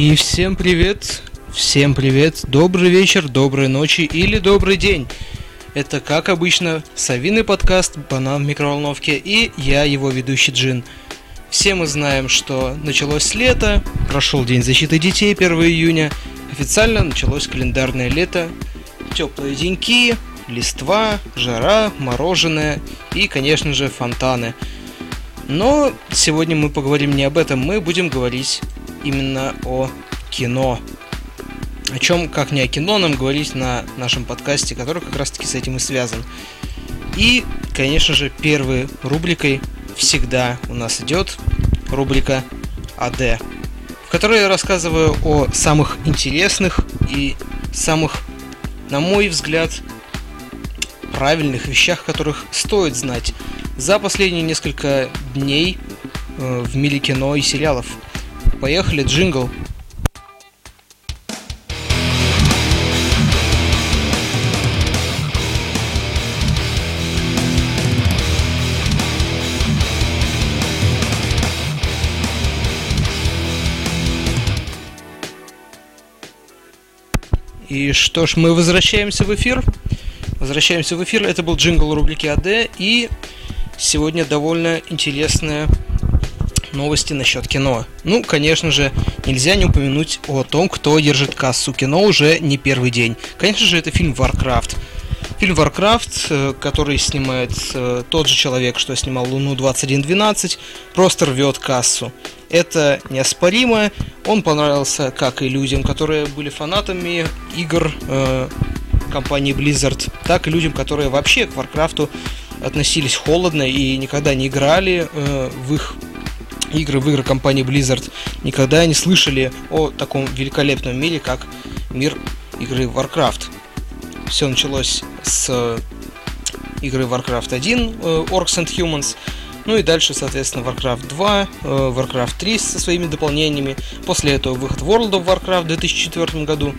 И всем привет, всем привет, добрый вечер, доброй ночи или добрый день. Это, как обычно, совиный подкаст «Банан в микроволновке» и я, его ведущий Джин. Все мы знаем, что началось лето, прошел День защиты детей 1 июня, официально началось календарное лето, теплые деньки, листва, жара, мороженое и, конечно же, фонтаны. Но сегодня мы поговорим не об этом, мы будем говорить именно о кино. О чем, как не о кино, нам говорить на нашем подкасте, который как раз таки с этим и связан. И, конечно же, первой рубрикой всегда у нас идет рубрика АД, в которой я рассказываю о самых интересных и самых, на мой взгляд, правильных вещах, которых стоит знать за последние несколько дней э, в мире кино и сериалов. Поехали, джингл. И что ж, мы возвращаемся в эфир. Возвращаемся в эфир. Это был джингл рубрики АД. И сегодня довольно интересная новости насчет кино. Ну, конечно же, нельзя не упомянуть о том, кто держит кассу кино уже не первый день. Конечно же, это фильм Warcraft. Фильм Warcraft, э, который снимает э, тот же человек, что снимал Луну 2112, просто рвет кассу. Это неоспоримо. Он понравился как и людям, которые были фанатами игр э, компании Blizzard, так и людям, которые вообще к Warcraft относились холодно и никогда не играли э, в их игры в игры компании Blizzard никогда не слышали о таком великолепном мире, как мир игры Warcraft. Все началось с игры Warcraft 1, э, Orcs and Humans, ну и дальше, соответственно, Warcraft 2, э, Warcraft 3 со своими дополнениями. После этого выход World of Warcraft в 2004 году.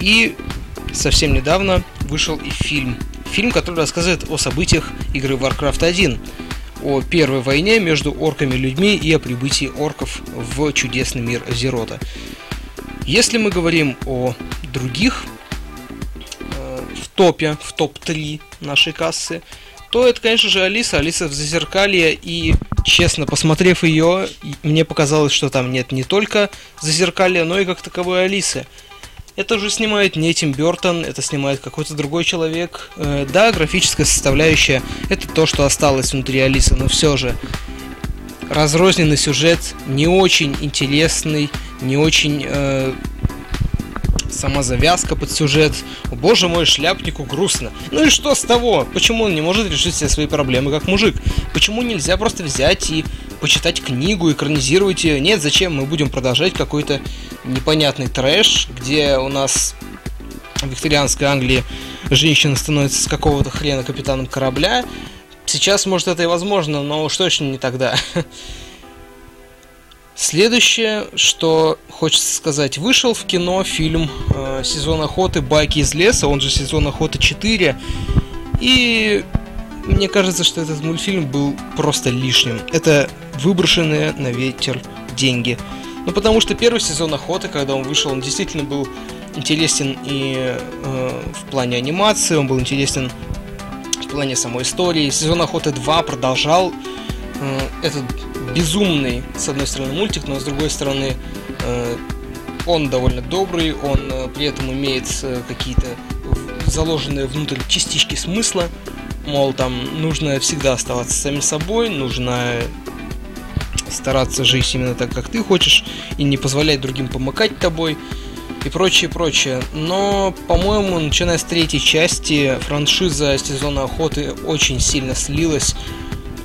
И совсем недавно вышел и фильм. Фильм, который рассказывает о событиях игры Warcraft 1 о первой войне между орками людьми и о прибытии орков в чудесный мир Азерота. Если мы говорим о других э, в топе, в топ-3 нашей кассы, то это, конечно же, Алиса. Алиса в Зазеркалье, и, честно, посмотрев ее, мне показалось, что там нет не только Зазеркалья, но и как таковой Алисы. Это уже снимает не Тим Бертон, это снимает какой-то другой человек. Э, да, графическая составляющая это то, что осталось внутри Алисы, но все же разрозненный сюжет, не очень интересный, не очень э, сама завязка под сюжет. О, боже мой, шляпнику грустно. Ну и что с того? Почему он не может решить все свои проблемы как мужик? Почему нельзя просто взять и почитать книгу, экранизировать ее? Нет, зачем мы будем продолжать какой-то непонятный трэш, где у нас в викторианской Англии женщина становится с какого-то хрена капитаном корабля. Сейчас, может, это и возможно, но уж точно не тогда. Следующее, что хочется сказать, вышел в кино фильм э, «Сезон охоты. Байки из леса», он же «Сезон охоты 4». И мне кажется, что этот мультфильм был просто лишним. Это выброшенные на ветер деньги. Ну, потому что первый сезон охоты, когда он вышел, он действительно был интересен и э, в плане анимации, он был интересен в плане самой истории. Сезон охоты 2 продолжал э, этот безумный, с одной стороны, мультик, но с другой стороны, э, он довольно добрый, он э, при этом имеет э, какие-то заложенные внутрь частички смысла. Мол, там нужно всегда оставаться самим собой, нужно стараться жить именно так, как ты хочешь, и не позволять другим помыкать тобой и прочее, прочее. Но, по-моему, начиная с третьей части, франшиза сезона охоты очень сильно слилась.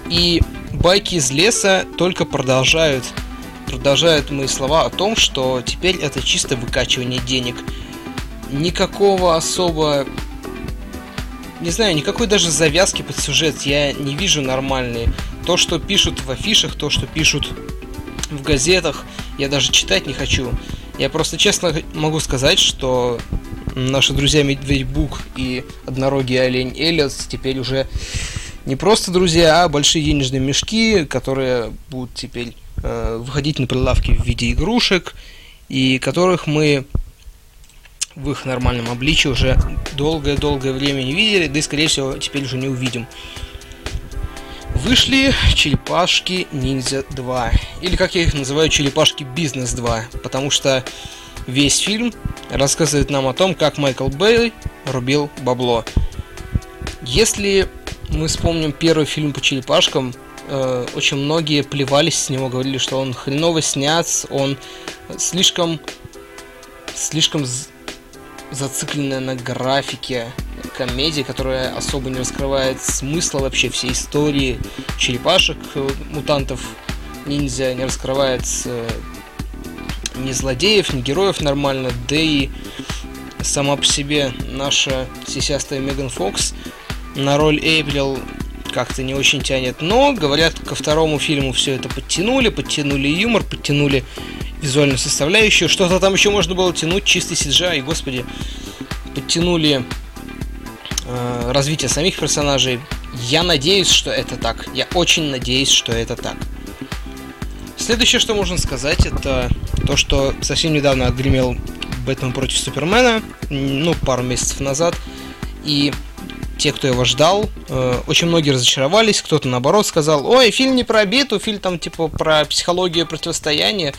И байки из леса только продолжают продолжают мои слова о том, что теперь это чисто выкачивание денег. Никакого особо не знаю, никакой даже завязки под сюжет я не вижу нормальной. То, что пишут в афишах, то, что пишут в газетах, я даже читать не хочу. Я просто честно могу сказать, что наши друзья Медведь Бук и однорогий олень Элиас теперь уже не просто друзья, а большие денежные мешки, которые будут теперь э, выходить на прилавки в виде игрушек и которых мы в их нормальном обличии уже долгое-долгое время не видели, да и, скорее всего, теперь уже не увидим. Вышли Черепашки Ниндзя 2. Или, как я их называю, Черепашки Бизнес 2. Потому что весь фильм рассказывает нам о том, как Майкл Бэй рубил бабло. Если мы вспомним первый фильм по черепашкам, э, очень многие плевались с него, говорили, что он хреново снят, он слишком слишком зацикленная на графике комедия, которая особо не раскрывает смысла вообще всей истории черепашек, э, мутантов, ниндзя, не раскрывает э, ни злодеев, ни героев нормально, да и сама по себе наша сисястая Меган Фокс на роль Эйприл как-то не очень тянет. Но, говорят, ко второму фильму все это подтянули, подтянули юмор, подтянули визуальную составляющую. Что-то там еще можно было тянуть, чистый CGI, и, господи, подтянули э, развитие самих персонажей. Я надеюсь, что это так. Я очень надеюсь, что это так. Следующее, что можно сказать, это то, что совсем недавно отгремел Бэтмен против Супермена, ну, пару месяцев назад, и те, кто его ждал, э, очень многие разочаровались, кто-то наоборот сказал, ой, фильм не про биту, фильм там типа про психологию противостояния,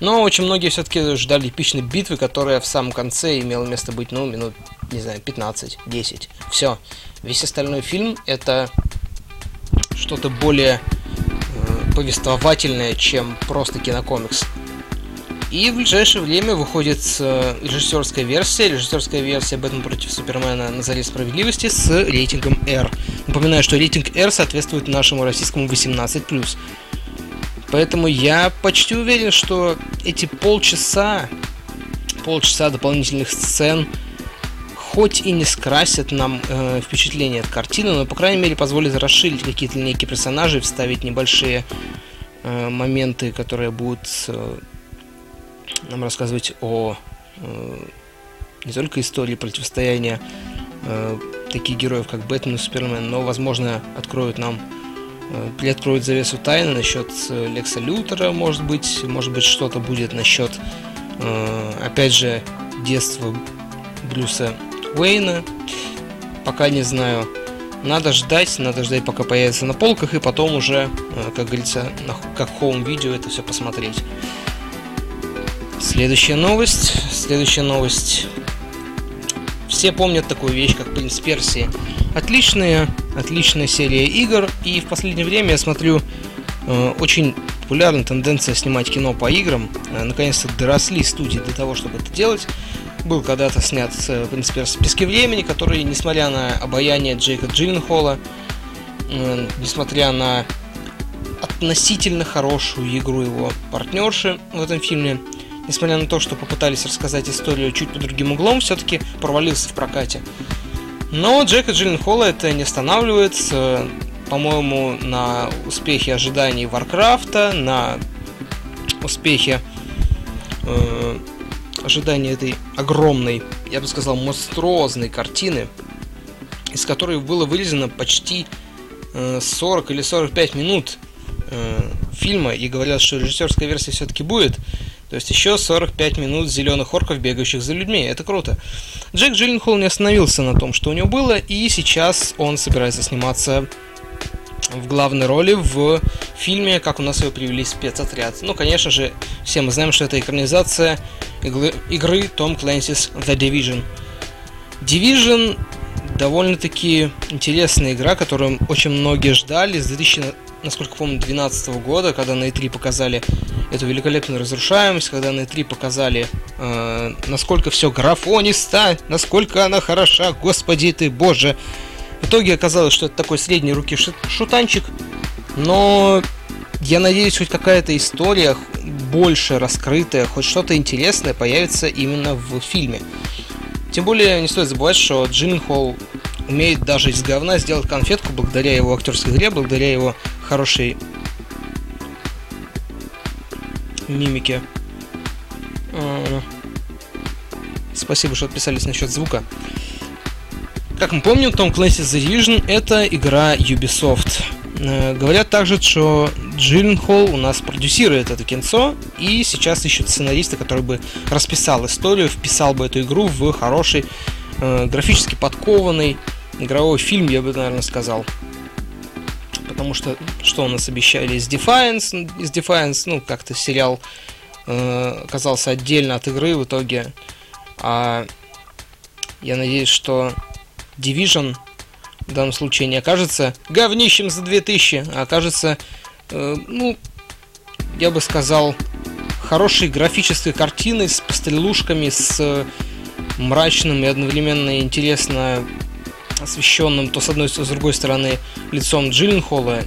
но очень многие все-таки ждали эпичной битвы, которая в самом конце имела место быть, ну, минут, не знаю, 15-10. Все. Весь остальной фильм это что-то более э, повествовательное, чем просто кинокомикс. И в ближайшее время выходит э, режиссерская версия, режиссерская версия Бэтмен против Супермена на заре справедливости с рейтингом R. Напоминаю, что рейтинг R соответствует нашему российскому 18+. Поэтому я почти уверен, что эти полчаса, полчаса дополнительных сцен, хоть и не скрасят нам э, впечатление от картины, но, по крайней мере, позволят расширить какие-то линейки персонажей, вставить небольшие э, моменты, которые будут э, нам рассказывать о э, не только истории противостояния э, таких героев, как Бэтмен и Супермен, но, возможно, откроют нам приоткроют завесу тайны насчет э, Лекса Лютера, может быть, может быть, что-то будет насчет, э, опять же, детства Брюса Уэйна. Пока не знаю. Надо ждать, надо ждать, пока появится на полках, и потом уже, э, как говорится, как хоум-видео это все посмотреть. Следующая новость. Следующая новость. Все помнят такую вещь, как Принц Персии. Отличная, отличная серия игр. И в последнее время я смотрю э, очень популярная тенденция снимать кино по играм. Э, наконец-то доросли студии для того, чтобы это делать. Был когда-то снят э, Принц Персии «Пески времени», который, несмотря на обаяние Джейка Джилленхола, э, несмотря на относительно хорошую игру его партнерши в этом фильме, несмотря на то, что попытались рассказать историю чуть под другим углом, все-таки провалился в прокате. Но Джека Джилленхола это не останавливает, по-моему, на успехе ожиданий Варкрафта, на успехе э, ожидания этой огромной, я бы сказал, монструозной картины, из которой было вырезано почти э, 40 или 45 минут э, фильма, и говорят, что режиссерская версия все-таки будет. То есть еще 45 минут зеленых орков, бегающих за людьми. Это круто. Джек Джилленхол не остановился на том, что у него было, и сейчас он собирается сниматься в главной роли в фильме «Как у нас его привели спецотряд». Ну, конечно же, все мы знаем, что это экранизация иглы, игры Том Clancy's The Division. Division довольно-таки интересная игра, которую очень многие ждали с 2000, насколько помню, 2012 года, когда на E3 показали эту великолепную разрушаемость, когда на E3 показали, э, насколько все графонисто, насколько она хороша, господи ты, боже. В итоге оказалось, что это такой средней руки шутанчик, но я надеюсь, хоть какая-то история больше раскрытая, хоть что-то интересное появится именно в фильме. Тем более не стоит забывать, что Джин Холл умеет даже из говна сделать конфетку благодаря его актерской игре, благодаря его хорошей мимике. Спасибо, что отписались насчет звука. Как мы помним, Tom Clancy's The Division это игра Ubisoft. Э, говорят также, что Джилленхол у нас продюсирует это кинцо, и сейчас ищут сценариста, который бы расписал историю, вписал бы эту игру в хороший, э, графически подкованный игровой фильм, я бы, наверное, сказал. Потому что, что у нас обещали из Defiance, из Defiance, ну, как-то сериал э, оказался отдельно от игры в итоге. А я надеюсь, что Division в данном случае не окажется говнищем за 2000, а окажется, э, ну, я бы сказал, хорошей графической картиной с пастрелушками, с э, мрачным и одновременно интересно освещенным то с одной, то с другой стороны лицом Джилленхола,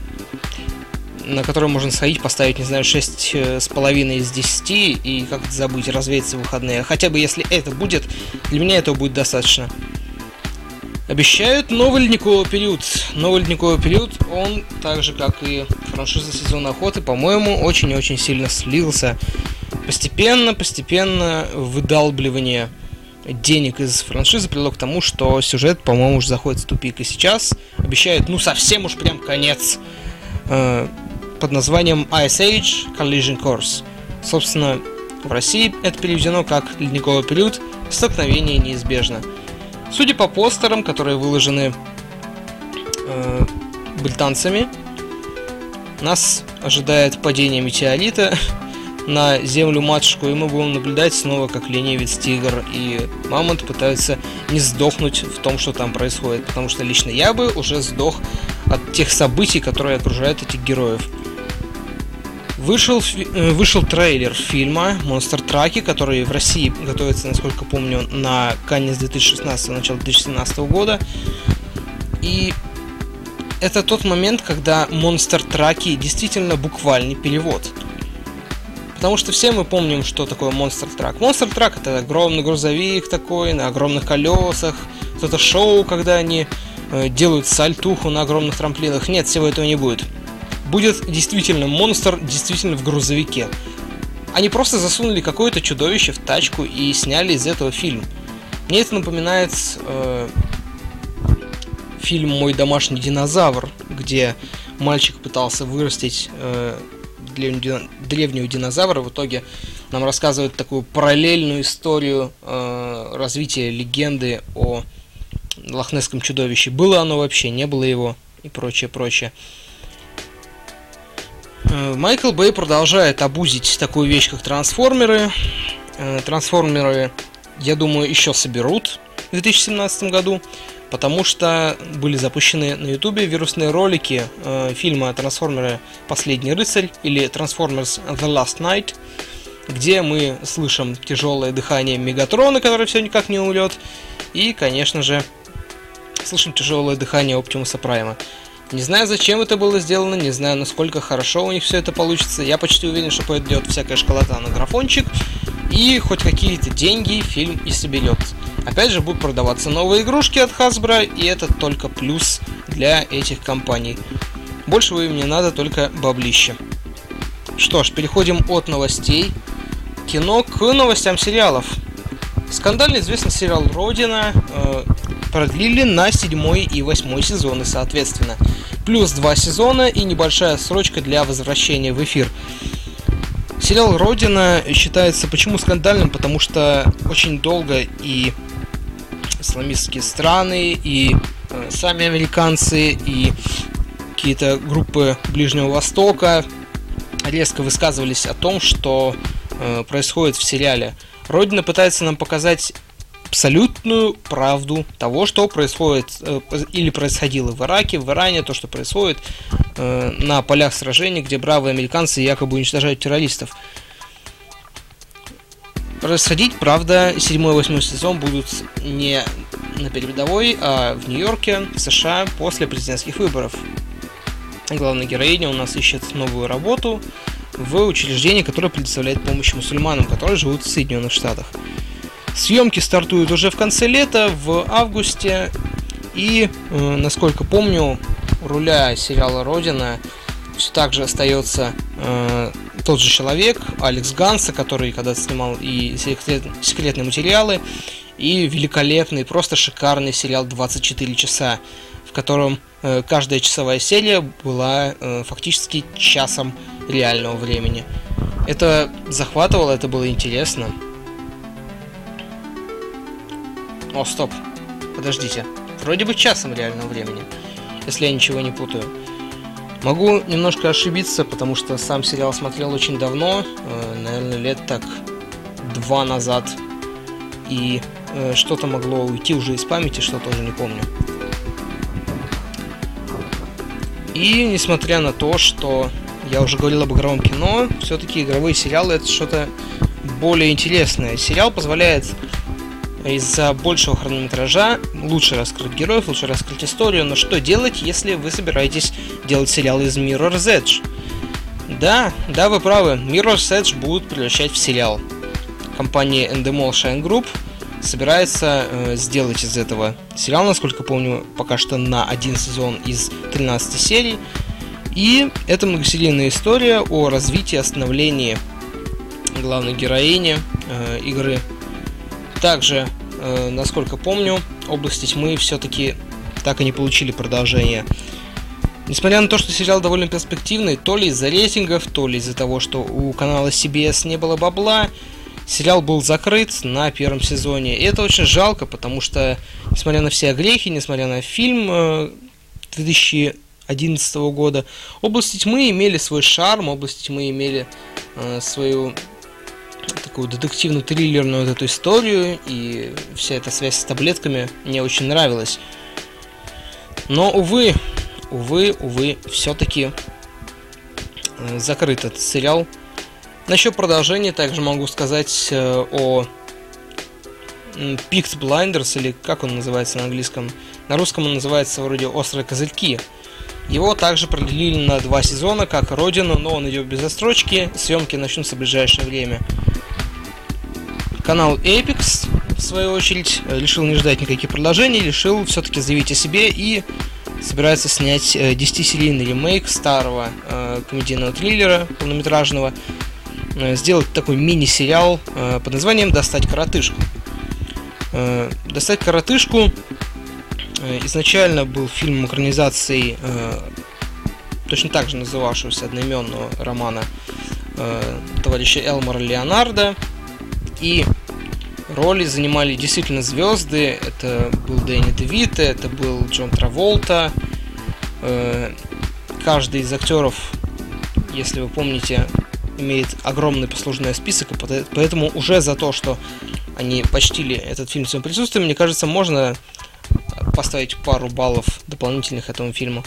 на который можно сходить, поставить, не знаю, 6 э, из 10 и как-то забыть, развеяться в выходные. Хотя бы если это будет, для меня этого будет достаточно. Обещают новый ледниковый период. Новый ледниковый период, он так же, как и франшиза сезона охоты, по-моему, очень и очень сильно слился. Постепенно, постепенно выдалбливание денег из франшизы привело к тому, что сюжет, по-моему, уже заходит в тупик. И сейчас обещают, ну, совсем уж прям конец э, под названием Ice Age Collision Course. Собственно, в России это переведено как ледниковый период, столкновение неизбежно. Судя по постерам, которые выложены э, британцами, нас ожидает падение метеорита на землю матушку, и мы будем наблюдать снова, как ленивец тигр и мамонт пытаются не сдохнуть в том, что там происходит. Потому что лично я бы уже сдох от тех событий, которые окружают этих героев. Вышел, э, вышел трейлер фильма Monster Truck, который в России готовится, насколько помню, на конец 2016 начало 2017 года. И это тот момент, когда Monster Truck действительно буквальный перевод. Потому что все мы помним, что такое Monster Truck. Monster Truck это огромный грузовик такой, на огромных колесах. Это шоу, когда они э, делают сальтуху на огромных трамплинах. Нет, всего этого не будет будет действительно монстр, действительно в грузовике. Они просто засунули какое-то чудовище в тачку и сняли из этого фильм. Мне это напоминает э, фильм «Мой домашний динозавр», где мальчик пытался вырастить э, древнего, динозавра. В итоге нам рассказывают такую параллельную историю э, развития легенды о лохнесском чудовище. Было оно вообще, не было его и прочее, прочее. Э, Майкл Бэй продолжает обузить такую вещь, как трансформеры. Э, трансформеры, я думаю, еще соберут в 2017 году, потому что были запущены на ютубе вирусные ролики э, фильма «Трансформеры. Последний рыцарь» или «Трансформерс The Last Night», где мы слышим тяжелое дыхание Мегатрона, который все никак не умрет, и, конечно же, слышим тяжелое дыхание Оптимуса Прайма. Не знаю, зачем это было сделано, не знаю, насколько хорошо у них все это получится. Я почти уверен, что пойдет всякая школота на графончик, и хоть какие-то деньги фильм и соберет. Опять же, будут продаваться новые игрушки от Hasbro, и это только плюс для этих компаний. Большего им не надо, только баблище. Что ж, переходим от новостей кино к новостям сериалов. Скандально известный сериал «Родина» э, продлили на седьмой и восьмой сезоны, соответственно. Плюс два сезона и небольшая срочка для возвращения в эфир. Сериал «Родина» считается почему скандальным? Потому что очень долго и исламистские страны, и э, сами американцы, и какие-то группы Ближнего Востока резко высказывались о том, что э, происходит в сериале. Родина пытается нам показать абсолютную правду того, что происходит э, или происходило в Ираке, в Иране, то, что происходит э, на полях сражений, где бравые американцы якобы уничтожают террористов. Происходить, правда, 7-8 сезон будут не на передовой, а в Нью-Йорке, в США, после президентских выборов. Главная героиня у нас ищет новую работу в учреждении, которое предоставляет помощь мусульманам, которые живут в Соединенных Штатах. Съемки стартуют уже в конце лета, в августе. И, э, насколько помню, руля сериала «Родина» все так же остается э, тот же человек, Алекс Ганса, который когда-то снимал и секрет, секретные материалы, и великолепный, просто шикарный сериал «24 часа», котором э, каждая часовая серия была э, фактически часом реального времени. Это захватывало, это было интересно. О, стоп. Подождите. Вроде бы часом реального времени, если я ничего не путаю. Могу немножко ошибиться, потому что сам сериал смотрел очень давно, э, наверное, лет так два назад. И что-то могло уйти уже из памяти, что тоже не помню. И несмотря на то, что я уже говорил об игровом кино, все-таки игровые сериалы это что-то более интересное. Сериал позволяет из-за большего хронометража лучше раскрыть героев, лучше раскрыть историю, но что делать, если вы собираетесь делать сериал из Mirror's Edge? Да, да, вы правы, Mirror's Edge будут превращать в сериал. Компания Endemol Shine Group собирается э, сделать из этого сериал, насколько помню, пока что на один сезон из 13 серий. И это многосерийная история о развитии, остановлении главной героини э, игры. Также, э, насколько помню, области тьмы все-таки так и не получили продолжение. Несмотря на то, что сериал довольно перспективный, то ли из-за рейтингов, то ли из-за того, что у канала CBS не было бабла, сериал был закрыт на первом сезоне. И это очень жалко, потому что, несмотря на все огрехи, несмотря на фильм 2011 э, года, области тьмы имели свой шарм, области тьмы имели э, свою такую детективную триллерную вот эту историю, и вся эта связь с таблетками мне очень нравилась. Но, увы, увы, увы, все-таки э, закрыт этот сериал. Насчет продолжения также могу сказать э, о Picked Blinders, или как он называется на английском. На русском он называется вроде «Острые козырьки». Его также продлили на два сезона, как Родину, но он идет без отстрочки. Съемки начнутся в ближайшее время. Канал Apex, в свою очередь, решил не ждать никаких продолжений, решил все-таки заявить о себе и собирается снять 10-серийный ремейк старого э, комедийного триллера полнометражного Э, сделать такой мини-сериал э, под названием «Достать коротышку». Э, «Достать коротышку» изначально был фильм экранизацией точно так же называвшегося одноименного романа товарища Элмора Леонардо. И роли занимали действительно звезды. Это был Дэнни Девита, это был Джон Траволта. Каждый из актеров, если вы помните, имеет огромный послужной список, и поэтому уже за то, что они почтили этот фильм своим присутствием, мне кажется, можно поставить пару баллов дополнительных этому фильму.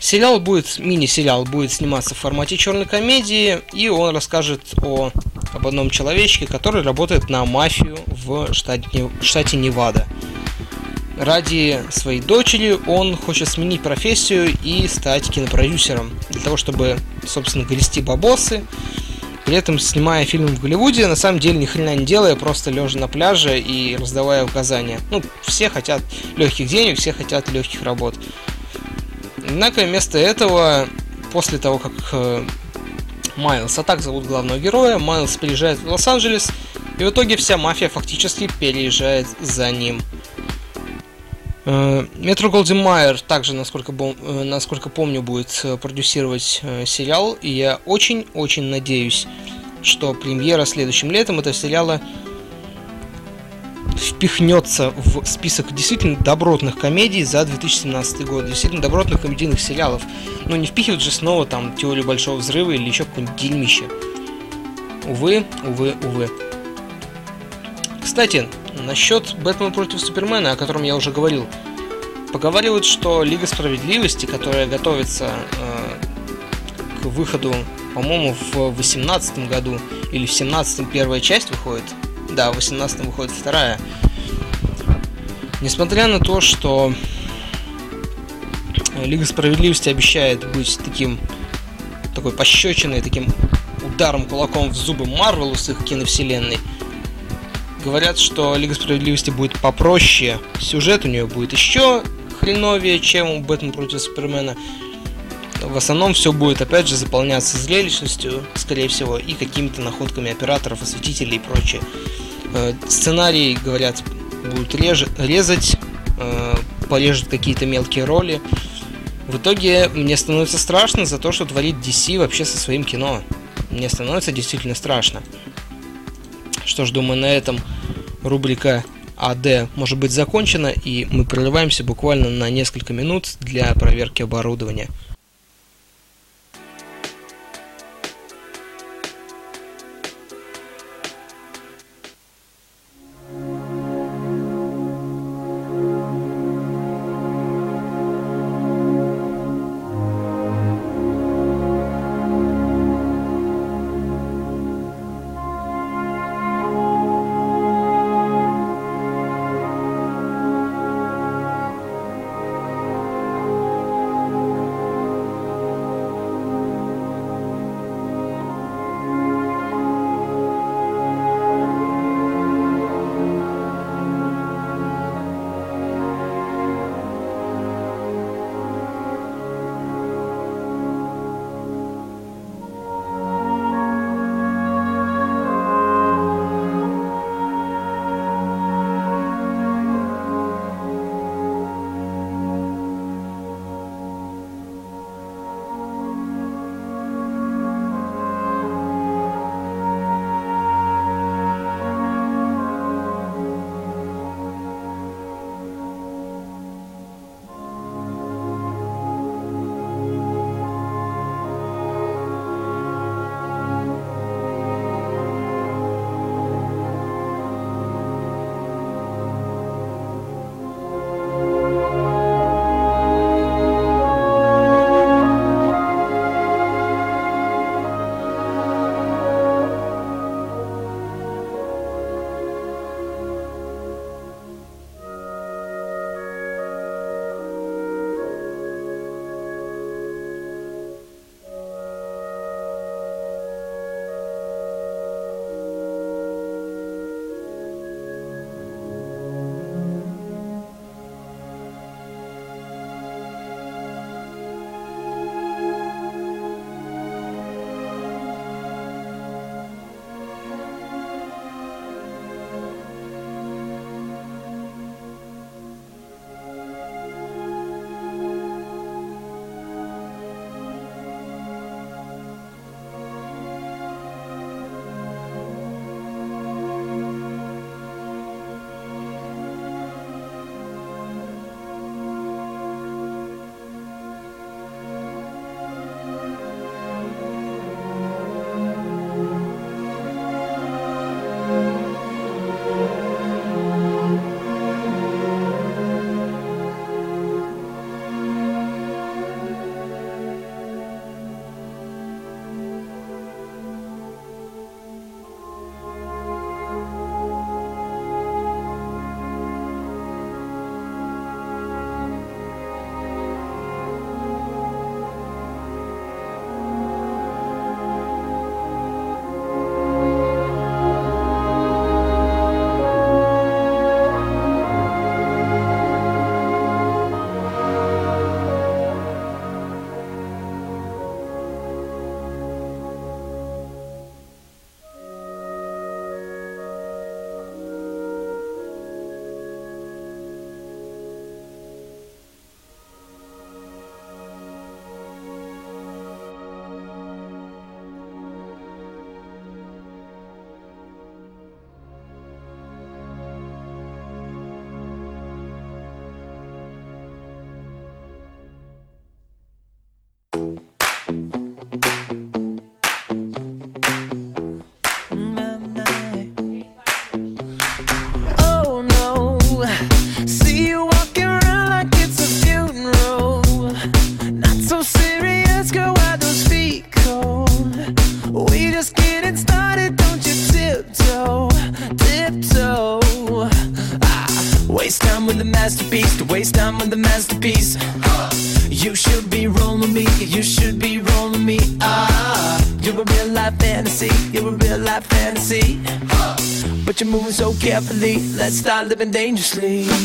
Сериал будет, мини-сериал будет сниматься в формате черной комедии, и он расскажет о, об одном человечке, который работает на мафию в штате, штате Невада. Ради своей дочери он хочет сменить профессию и стать кинопродюсером. Для того, чтобы, собственно, грести бабосы. При этом, снимая фильм в Голливуде, на самом деле ни хрена не делая, просто лежа на пляже и раздавая указания. Ну, все хотят легких денег, все хотят легких работ. Однако вместо этого, после того, как э, Майлз, а так зовут главного героя, Майлз приезжает в Лос-Анджелес, и в итоге вся мафия фактически переезжает за ним. Э, Метро Голден Майер также, насколько, э, насколько помню, будет э, продюсировать сериал, и я очень-очень надеюсь, что премьера следующим летом этого сериала впихнется в список действительно добротных комедий за 2017 год, действительно добротных комедийных сериалов. Но не впихивать же снова там теорию большого взрыва или еще какое-нибудь дерьмище. Увы, увы, увы. Кстати, насчет Бэтмена против Супермена, о котором я уже говорил. Поговаривают, что Лига Справедливости, которая готовится э, к выходу, по-моему, в 18 году или в 17 первая часть выходит. Да, в 18 выходит вторая. Несмотря на то, что Лига Справедливости обещает быть таким такой пощечиной, таким ударом кулаком в зубы Марвелу с их киновселенной, Говорят, что Лига Справедливости будет попроще, сюжет у нее будет еще хреновее, чем у Бэтмена против Супермена. В основном все будет, опять же, заполняться зрелищностью, скорее всего, и какими-то находками операторов, осветителей и прочее. Э, сценарий, говорят, будут реж- резать, э, порежут какие-то мелкие роли. В итоге мне становится страшно за то, что творит DC вообще со своим кино. Мне становится действительно страшно что ж, думаю, на этом рубрика АД может быть закончена, и мы прерываемся буквально на несколько минут для проверки оборудования. living dangerously.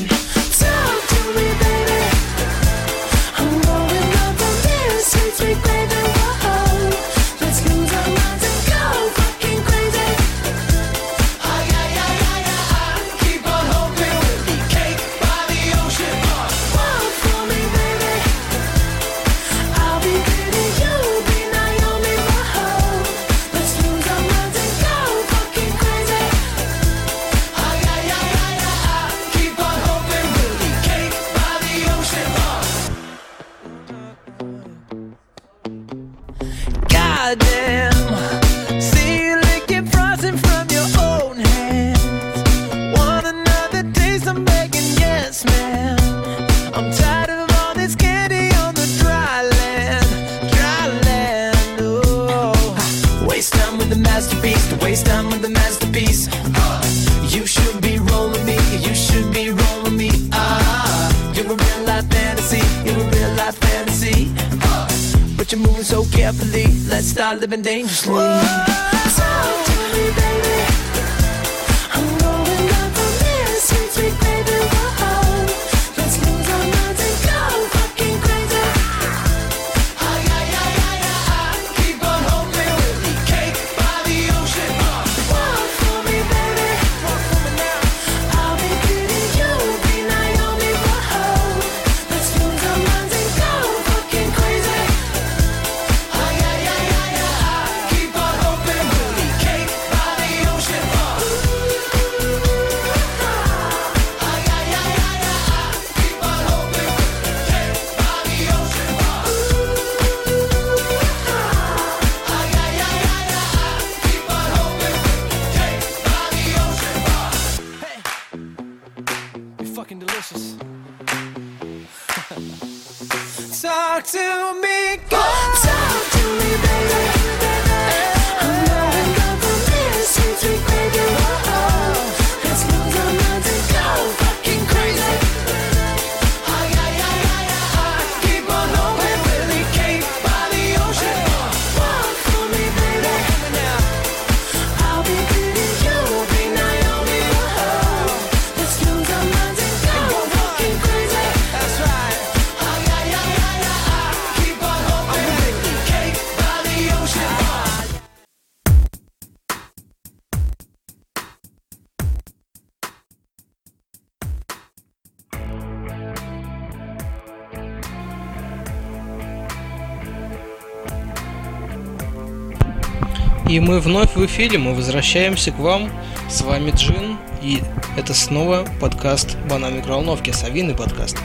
И мы вновь в эфире, мы возвращаемся к вам. С вами Джин, и это снова подкаст Бана микроволновки, совиный подкаст.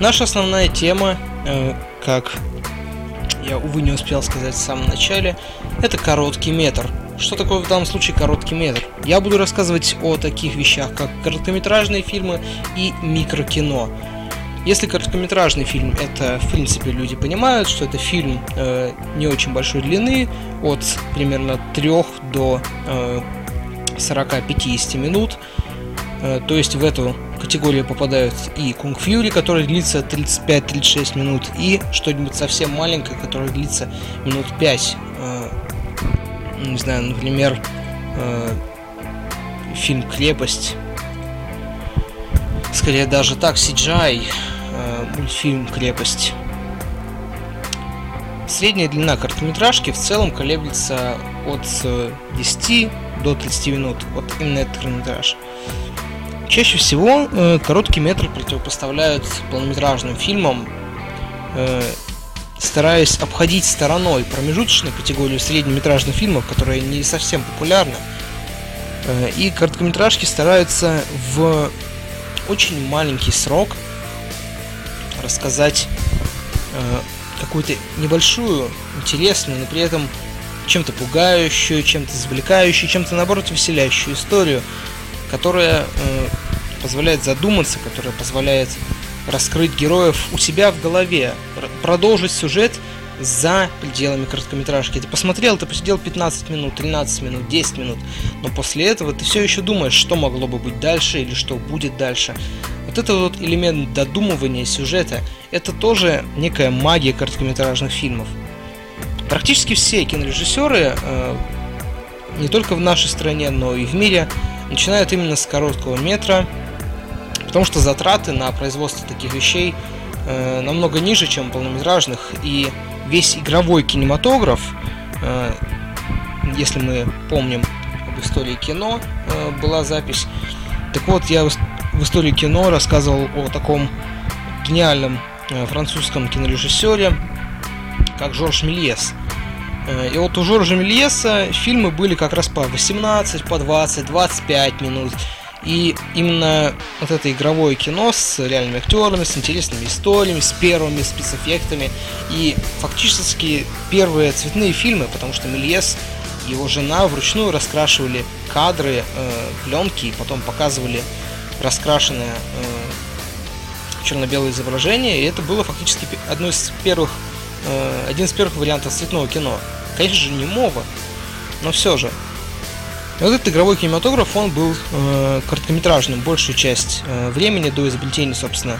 Наша основная тема, э, как я, увы, не успел сказать в самом начале, это короткий метр. Что такое в данном случае короткий метр? Я буду рассказывать о таких вещах, как короткометражные фильмы и микрокино. Если короткометражный фильм, это в принципе люди понимают, что это фильм э, не очень большой длины, от примерно 3 до э, 40-50 минут. Э, то есть в эту категорию попадают и Кунг Фьюри, который длится 35-36 минут, и что-нибудь совсем маленькое, которое длится минут 5. Э, не знаю, например, э, фильм Крепость. Скорее даже так, CGI, мультфильм Крепость. Средняя длина короткометражки в целом колеблется от э, 10 до 30 минут. Вот именно этот хронометраж. Чаще всего э, короткий метр противопоставляют полнометражным фильмам, э, стараясь обходить стороной промежуточную категорию среднеметражных фильмов, которая не совсем популярна. Э, и короткометражки стараются в очень маленький срок рассказать э, какую-то небольшую, интересную, но при этом чем-то пугающую, чем-то завлекающую, чем-то наоборот веселящую историю, которая э, позволяет задуматься, которая позволяет раскрыть героев у себя в голове, продолжить сюжет за пределами короткометражки. Ты посмотрел, ты посидел 15 минут, 13 минут, 10 минут, но после этого ты все еще думаешь, что могло бы быть дальше или что будет дальше. Вот этот вот элемент додумывания сюжета, это тоже некая магия короткометражных фильмов. Практически все кинорежиссеры, э, не только в нашей стране, но и в мире, начинают именно с короткого метра, потому что затраты на производство таких вещей э, намного ниже, чем полнометражных, и весь игровой кинематограф, э, если мы помним об истории кино, э, была запись. Так вот, я в истории кино рассказывал о таком гениальном э, французском кинорежиссере, как Жорж Мельес. Э, И вот у Жоржа Мельеса фильмы были как раз по 18, по 20, 25 минут. И именно вот это игровое кино с реальными актерами, с интересными историями, с первыми спецэффектами и фактически первые цветные фильмы, потому что Мельес и его жена вручную раскрашивали кадры, э, пленки и потом показывали раскрашенное э, черно-белое изображение, и это было фактически одно из первых, э, один из первых вариантов цветного кино. Конечно же, не мова, но все же. И вот этот игровой кинематограф, он был э, короткометражным большую часть э, времени до изобретения, собственно,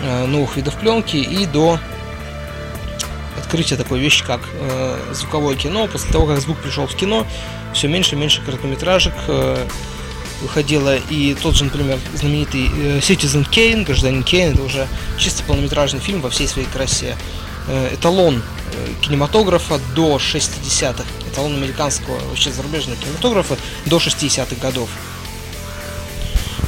э, новых видов пленки и до открытия такой вещи, как э, звуковое кино. После того, как звук пришел в кино, все меньше и меньше короткометражек э, выходило. И тот же, например, знаменитый э, Citizen Kane, Гражданин Кейн, это уже чисто полнометражный фильм во всей своей красе. Э, эталон э, кинематографа до 60-х, эталон американского, вообще зарубежного кинематографа до 60-х годов.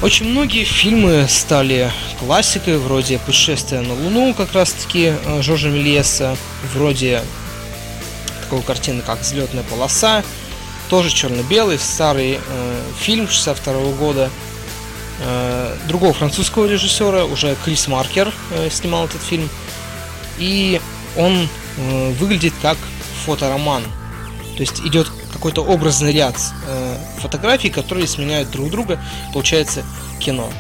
Очень многие фильмы стали классикой, вроде «Путешествия на Луну», как раз-таки Жоржа Мельеса, вроде такой картины, как «Взлетная полоса», тоже черно-белый, старый э, фильм 62 года, э, другого французского режиссера, уже Крис Маркер э, снимал этот фильм, и он э, выглядит как фотороман, то есть идет какой-то образный ряд э, фотографий, которые сменяют друг друга, получается кино.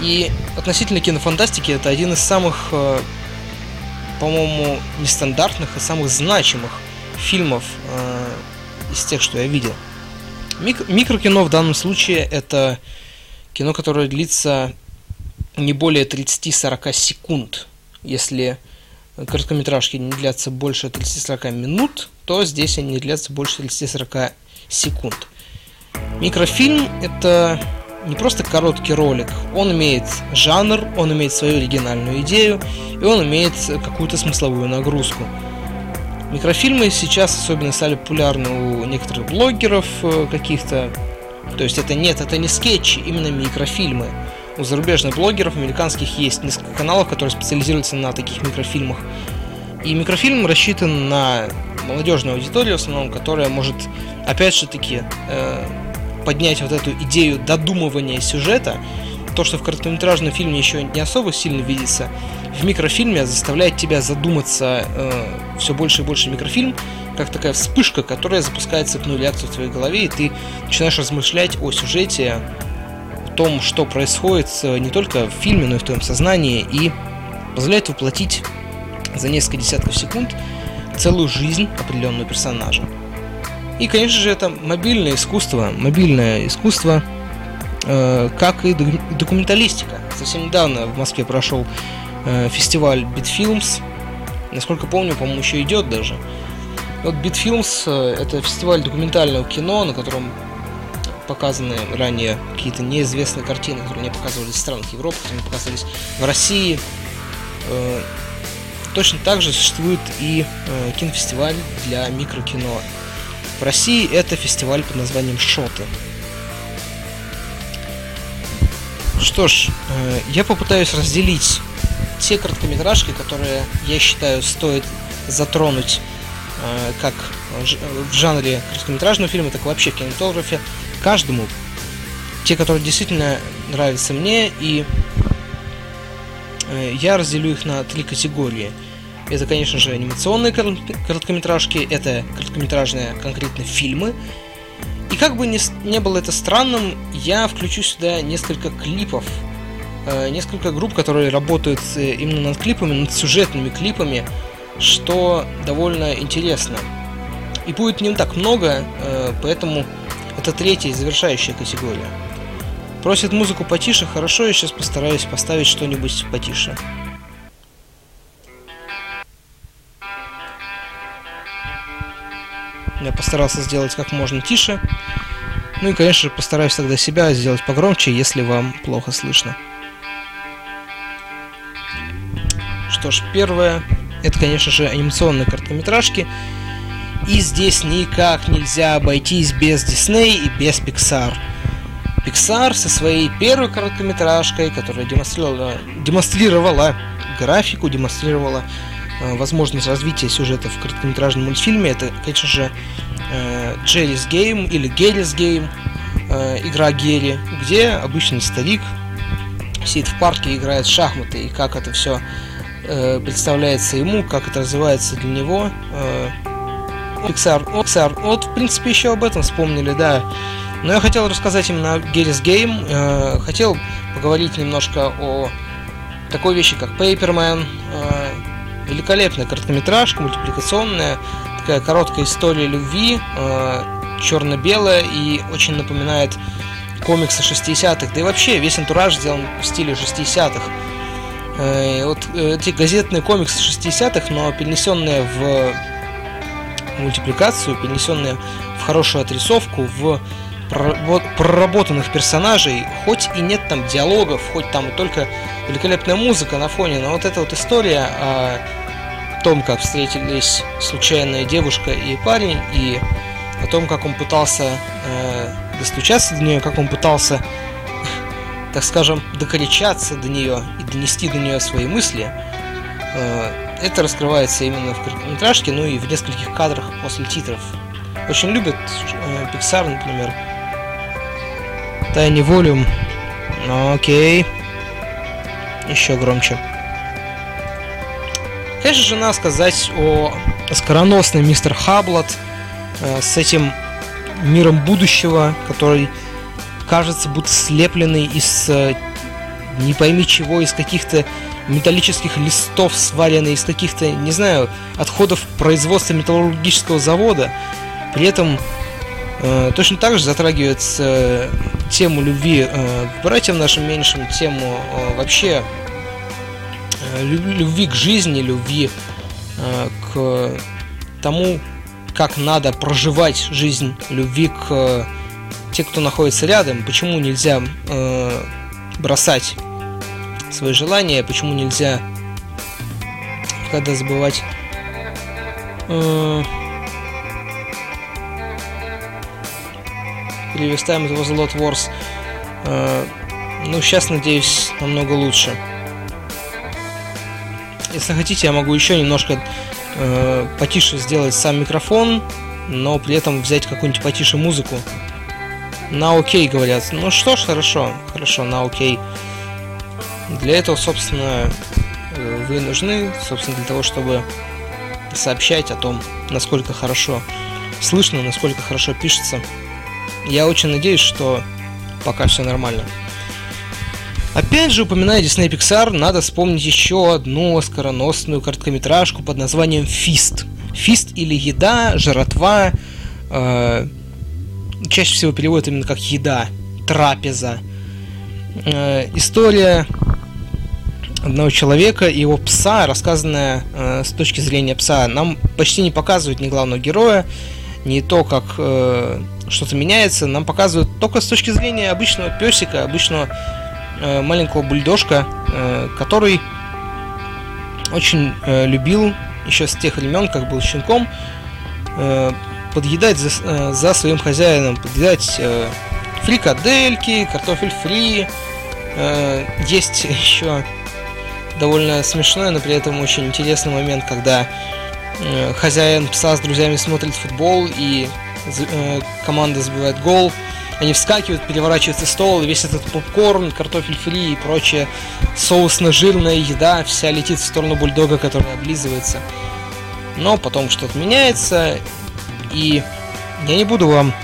И относительно кинофантастики это один из самых, э, по-моему, нестандартных и самых значимых фильмов э, из тех, что я видел. Мик- микрокино в данном случае это кино, которое длится не более 30-40 секунд. Если короткометражки не длятся больше 30-40 минут, то здесь они не длятся больше 30-40 секунд. Микрофильм это не просто короткий ролик, он имеет жанр, он имеет свою оригинальную идею, и он имеет какую-то смысловую нагрузку. Микрофильмы сейчас особенно стали популярны у некоторых блогеров э, каких-то. То есть это нет, это не скетчи, именно микрофильмы. У зарубежных блогеров американских есть несколько каналов, которые специализируются на таких микрофильмах. И микрофильм рассчитан на молодежную аудиторию, в основном, которая может, опять же таки, э, поднять вот эту идею додумывания сюжета, то, что в короткометражном фильме еще не особо сильно видится, в микрофильме заставляет тебя задуматься э, все больше и больше микрофильм, как такая вспышка, которая запускает цепную реакцию в твоей голове, и ты начинаешь размышлять о сюжете, о том, что происходит э, не только в фильме, но и в твоем сознании, и позволяет воплотить за несколько десятков секунд целую жизнь определенного персонажа. И, конечно же, это мобильное искусство, мобильное искусство, как и документалистика. Совсем недавно в Москве прошел э, фестиваль Bitfilms. Насколько помню, по-моему, еще идет даже. Вот Bitfilms э, это фестиваль документального кино, на котором показаны ранее какие-то неизвестные картины, которые не показывались в странах Европы, которые не показывались в России. Э, точно так же существует и э, кинофестиваль для микрокино. В России это фестиваль под названием Шоты. Что ж, э, я попытаюсь разделить те короткометражки, которые я считаю стоит затронуть э, как в жанре короткометражного фильма, так и вообще в кинематографе, каждому. Те, которые действительно нравятся мне, и э, я разделю их на три категории. Это, конечно же, анимационные короткометражки, это короткометражные конкретно фильмы. И как бы ни, не было это странным, я включу сюда несколько клипов, э, несколько групп, которые работают э, именно над клипами, над сюжетными клипами, что довольно интересно. И будет не так много, э, поэтому это третья завершающая категория. Просит музыку потише, хорошо, я сейчас постараюсь поставить что-нибудь потише. Я постарался сделать как можно тише. Ну и, конечно же, постараюсь тогда себя сделать погромче, если вам плохо слышно. Что ж, первое, это, конечно же, анимационные короткометражки. И здесь никак нельзя обойтись без Disney и без Pixar. Pixar со своей первой короткометражкой, которая демонстрировала, демонстрировала графику, демонстрировала возможность развития сюжета в короткометражном мультфильме, это, конечно же, э, Jerry's Game или Gary's Game, э, игра Герри, где обычный старик сидит в парке и играет в шахматы, и как это все э, представляется ему, как это развивается для него. Э, Pixar, Pixar, вот, в принципе, еще об этом вспомнили, да. Но я хотел рассказать именно о Game, э, хотел поговорить немножко о такой вещи, как Paperman, э, великолепная короткометражка, мультипликационная, такая короткая история любви, э, черно-белая и очень напоминает комиксы 60-х. Да и вообще весь антураж сделан в стиле 60-х. Э, вот эти газетные комиксы 60-х, но перенесенные в мультипликацию, перенесенные в хорошую отрисовку, в проработанных персонажей, хоть и нет там диалогов, хоть там только великолепная музыка на фоне, но вот эта вот история о том, как встретились случайная девушка и парень, и о том, как он пытался э, достучаться до нее, как он пытался, так скажем, докричаться до нее и донести до нее свои мысли, э, это раскрывается именно в короткометражке, ну и в нескольких кадрах после титров. Очень любят э, Pixar, например, Тайни Волюм. Окей. Еще громче. Конечно же, надо сказать о скороносный мистер Хаблот э, с этим миром будущего, который кажется будто слепленный из э, не пойми чего, из каких-то металлических листов, сваренный из каких-то, не знаю, отходов производства металлургического завода. При этом э, точно так же затрагивается э, тему любви э, братьям нашим меньшим, тему э, вообще любви к жизни, любви э, к тому, как надо проживать жизнь, любви к э, те, кто находится рядом, почему нельзя э, бросать свои желания, почему нельзя когда забывать э, перелистаем его The Lot Wars ну сейчас надеюсь намного лучше если хотите я могу еще немножко э, потише сделать сам микрофон но при этом взять какую-нибудь потише музыку на окей говорят ну что ж хорошо хорошо на окей для этого, собственно, э, вы нужны, собственно, для того, чтобы сообщать о том, насколько хорошо слышно, насколько хорошо пишется. Я очень надеюсь, что пока все нормально. Опять же, упоминая Disney Pixar, надо вспомнить еще одну оскароносную короткометражку под названием «Фист». «Фист» или «Еда», «Жратва», э, чаще всего переводят именно как «еда», «трапеза». Э, история одного человека и его пса, рассказанная э, с точки зрения пса. Нам почти не показывают ни главного героя, ни то, как э, что-то меняется. Нам показывают только с точки зрения обычного песика, обычного маленького бульдожка, э, который очень э, любил еще с тех времен, как был щенком, э, подъедать за, э, за своим хозяином, подъедать э, фрикадельки, картофель фри. Э, есть еще довольно смешной, но при этом очень интересный момент, когда э, хозяин пса с друзьями смотрит футбол и э, команда забивает гол. Они вскакивают, переворачивается стол, весь этот попкорн, картофель фри и прочее соусно-жирная еда вся летит в сторону бульдога, который облизывается. Но потом что-то меняется, и я не буду вам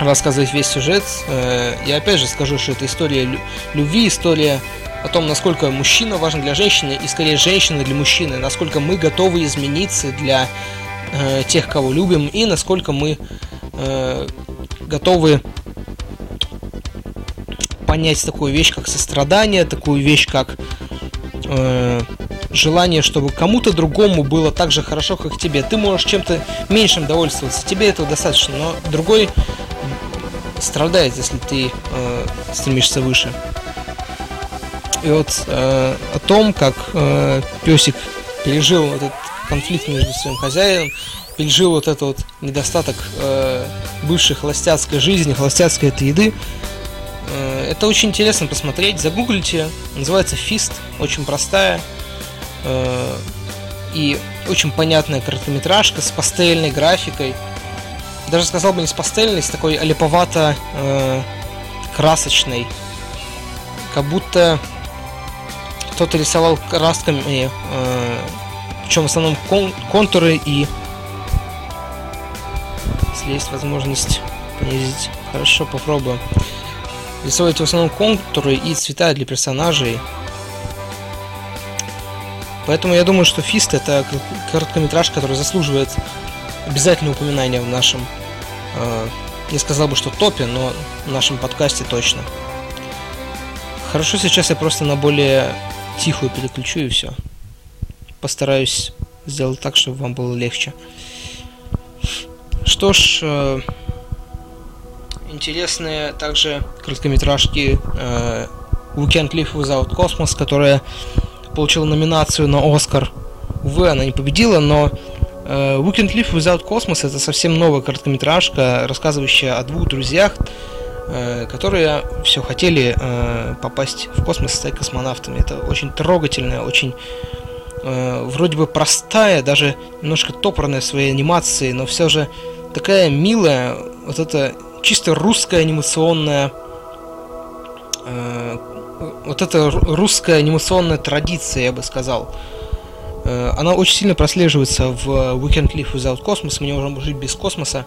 рассказывать весь сюжет. Э, я опять же скажу, что это история любви, история о том, насколько мужчина важен для женщины, и скорее женщина для мужчины, насколько мы готовы измениться для э, тех, кого любим, и насколько мы э, готовы понять такую вещь, как сострадание, такую вещь, как э, желание, чтобы кому-то другому было так же хорошо, как тебе. Ты можешь чем-то меньшим довольствоваться, тебе этого достаточно, но другой страдает, если ты э, стремишься выше. И вот э, о том, как э, песик пережил этот конфликт между своим хозяином, пережил вот этот вот недостаток э, бывшей холостяцкой жизни, холостяцкой этой еды. Э, это очень интересно посмотреть. Загуглите. Называется Фист. Очень простая э, и очень понятная короткометражка с пастельной графикой. Даже сказал бы не с пастельной, с такой олиповато э, красочной. Как будто кто-то рисовал красками, э, причем в основном кон контуры и если есть возможность понизить, хорошо попробую. Рисовать в основном контуры и цвета для персонажей. Поэтому я думаю, что Фист это короткометраж, который заслуживает обязательного упоминания в нашем э, Не сказал бы, что топе, но в нашем подкасте точно. Хорошо, сейчас я просто на более тихую переключу и все. Постараюсь сделать так, чтобы вам было легче. Что ж, э, интересные также короткометражки э, We Live Without Cosmos, которая получила номинацию на Оскар. Увы, она не победила, но э, We Live Without Cosmos это совсем новая короткометражка, рассказывающая о двух друзьях, э, которые все хотели э, попасть в космос, стать космонавтами. Это очень трогательная, очень э, вроде бы простая, даже немножко топорная в своей анимации, но все же такая милая, вот эта чисто русская анимационная э, вот эта русская анимационная традиция, я бы сказал. Э, она очень сильно прослеживается в We Can't Live Without Cosmos, мы не можем жить без космоса.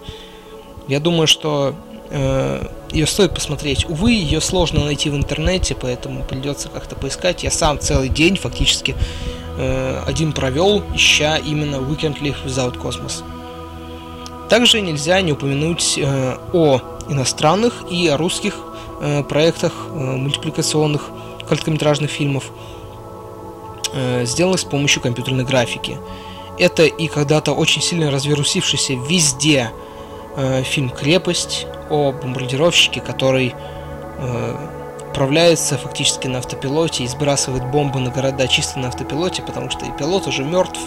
Я думаю, что э, ее стоит посмотреть. Увы, ее сложно найти в интернете, поэтому придется как-то поискать. Я сам целый день фактически один провел, ища именно We Can't Live Without Cosmos. Также нельзя не упомянуть э, о иностранных и о русских э, проектах э, мультипликационных короткометражных фильмов, сделанных с помощью компьютерной графики. Это и когда-то очень сильно разверусившийся везде фильм «Крепость» о бомбардировщике, который управляется фактически на автопилоте и сбрасывает бомбы на города чисто на автопилоте, потому что и пилот уже мертв,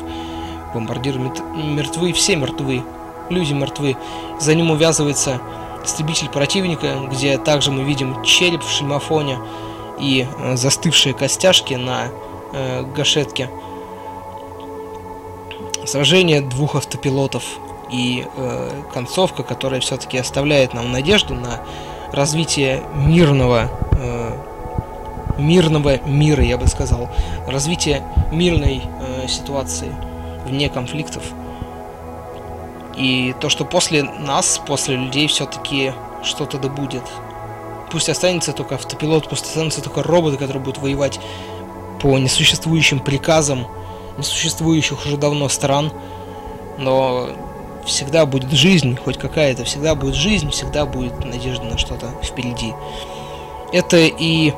бомбардиры мертвы, все мертвы люди мертвы. За ним увязывается истребитель противника, где также мы видим череп в шлемофоне и э, застывшие костяшки на э, гашетке. Сражение двух автопилотов и э, концовка, которая все-таки оставляет нам надежду на развитие мирного э, мирного мира, я бы сказал, развитие мирной э, ситуации вне конфликтов. И то, что после нас, после людей, все-таки что-то да будет. Пусть останется только автопилот, пусть останутся только роботы, которые будут воевать по несуществующим приказам несуществующих уже давно стран. Но всегда будет жизнь, хоть какая-то, всегда будет жизнь, всегда будет надежда на что-то впереди. Это и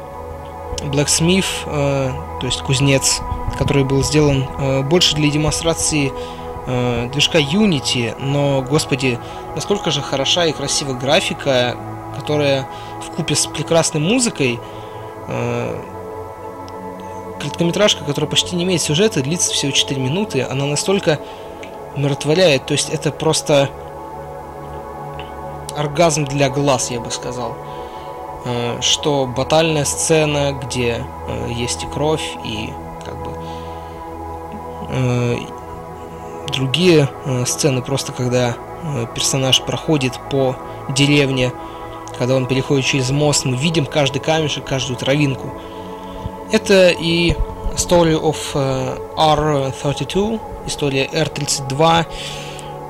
Blacksmith, э, то есть кузнец, который был сделан э, больше для демонстрации э, движка Unity, но, господи, насколько же хороша и красивая графика, которая в купе с прекрасной музыкой, э, короткометражка, которая почти не имеет сюжета, длится всего 4 минуты, она настолько умиротворяет, то есть это просто оргазм для глаз, я бы сказал. Э, что батальная сцена, где э, есть и кровь, и как бы э, другие э, сцены, просто когда э, персонаж проходит по деревне, когда он переходит через мост, мы видим каждый камешек, каждую травинку. Это и Story of э, R32, история R32,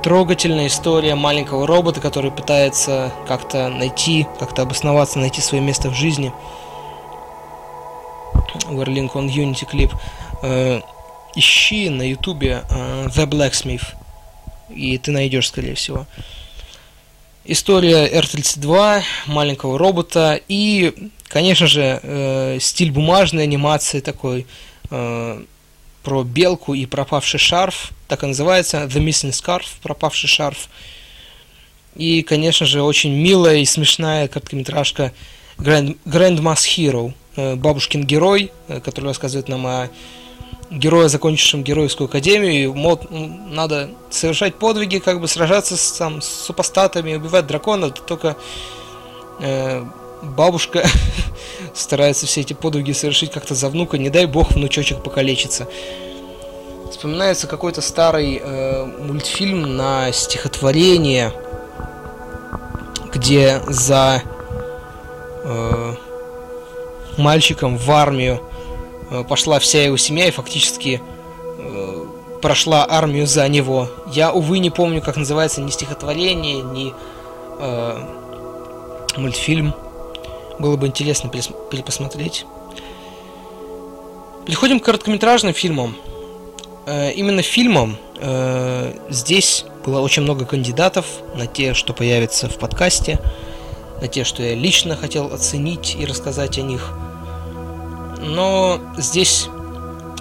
трогательная история маленького робота, который пытается как-то найти, как-то обосноваться, найти свое место в жизни. Where on Unity клип ищи на ютубе uh, The Blacksmith, и ты найдешь, скорее всего. История R32, маленького робота и, конечно же, э, стиль бумажной анимации такой э, про белку и пропавший шарф, так и называется, The Missing Scarf, пропавший шарф. И, конечно же, очень милая и смешная короткометражка Grand, Grandma's Hero, э, бабушкин герой, э, который рассказывает нам о героя, закончившим геройскую академию, и мод, надо совершать подвиги, как бы сражаться с, там, с супостатами, убивать драконов, только э, бабушка старается все эти подвиги совершить как-то за внука, не дай бог внучочек покалечится. Вспоминается какой-то старый э, мультфильм на стихотворение, где за э, мальчиком в армию пошла вся его семья и фактически э, прошла армию за него. Я, увы, не помню, как называется ни стихотворение, ни э, мультфильм. Было бы интересно перепосмотреть. Переходим к короткометражным фильмам. Э, именно фильмам э, здесь было очень много кандидатов на те, что появится в подкасте, на те, что я лично хотел оценить и рассказать о них. Но здесь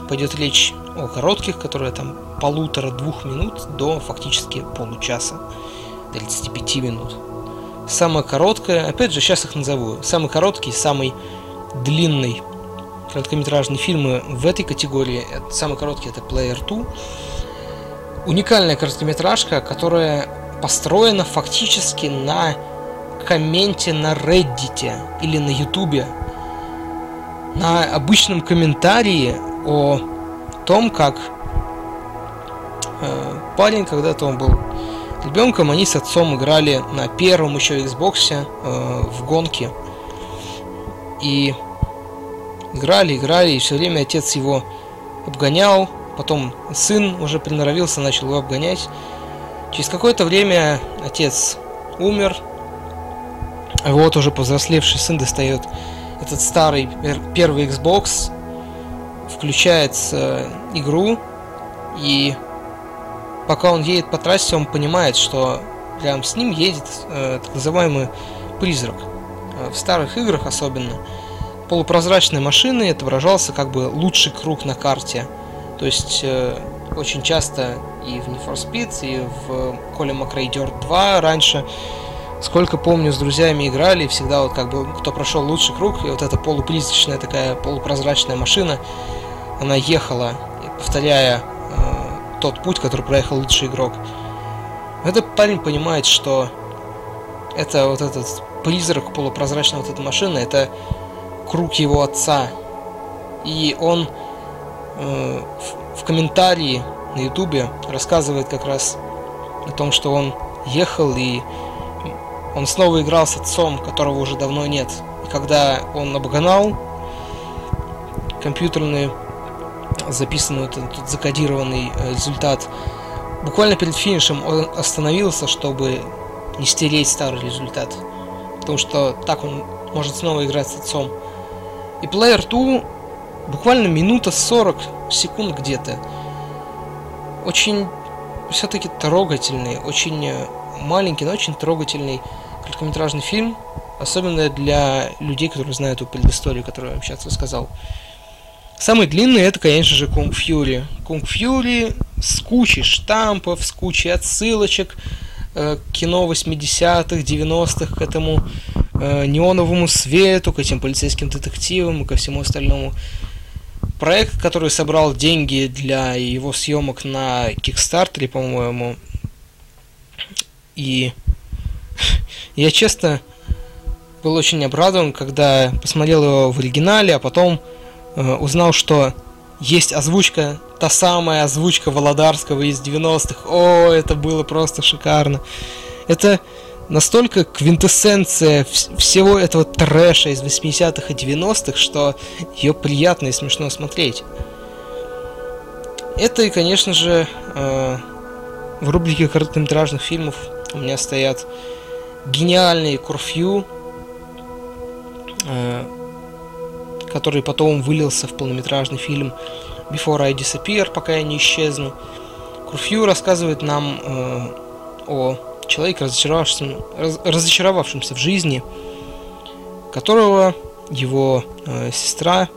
пойдет речь о коротких, которые там полутора-двух минут до фактически получаса, 35 минут. Самая короткая, опять же, сейчас их назову, самый короткий, самый длинный короткометражные фильмы в этой категории, самый короткий это Player 2, уникальная короткометражка, которая построена фактически на комменте на Reddit или на YouTube, на обычном комментарии о том, как э, парень, когда-то он был ребенком, они с отцом играли на первом еще Xbox э, в гонки. И играли, играли, и все время отец его обгонял, потом сын уже приноровился, начал его обгонять. Через какое-то время отец умер, а вот уже повзрослевший сын достает этот старый первый Xbox, включает игру, и пока он едет по трассе, он понимает, что рядом с ним едет э, так называемый призрак. Э, в старых играх особенно полупрозрачной машины отображался как бы лучший круг на карте. То есть э, очень часто и в Need for Speed, и в Коля Макрей Dirt 2 раньше, сколько помню, с друзьями играли, всегда вот как бы кто прошел лучший круг, и вот эта полупризрачная такая полупрозрачная машина, она ехала, повторяя э, тот путь, который проехал лучший игрок. Этот парень понимает, что это вот этот призрак полупрозрачной вот этой машины, это круг его отца. И он э, в, в комментарии на ютубе рассказывает как раз о том, что он ехал и он снова играл с отцом, которого уже давно нет. И когда он обогнал компьютерный записанный этот, этот закодированный э, результат, буквально перед финишем он остановился, чтобы не стереть старый результат. Потому что так он может снова играть с отцом. И Player 2 буквально минута 40 секунд где-то. Очень все-таки трогательный, очень э, маленький, но очень трогательный короткометражный фильм, особенно для людей, которые знают эту предысторию, которую я сейчас рассказал. Самый длинный это, конечно же, Kung Fury. Kung Fury с кучей штампов, с кучей отсылочек э, кино 80-х, 90-х к этому э, неоновому свету, к этим полицейским детективам и ко всему остальному. Проект, который собрал деньги для его съемок на Кикстартере, по-моему. И я честно был очень обрадован, когда посмотрел его в оригинале, а потом э, узнал, что есть озвучка, та самая озвучка Володарского из 90-х. О, это было просто шикарно. Это настолько квинтэссенция всего этого трэша из 80-х и 90-х, что ее приятно и смешно смотреть. Это и, конечно же, э, в рубрике короткометражных фильмов у меня стоят гениальные Курфью, э, который потом вылился в полнометражный фильм Before I Disappear, пока я не исчезну. Курфью рассказывает нам э, о человек, разочаровавшимся, раз, разочаровавшимся в жизни, которого его э, сестра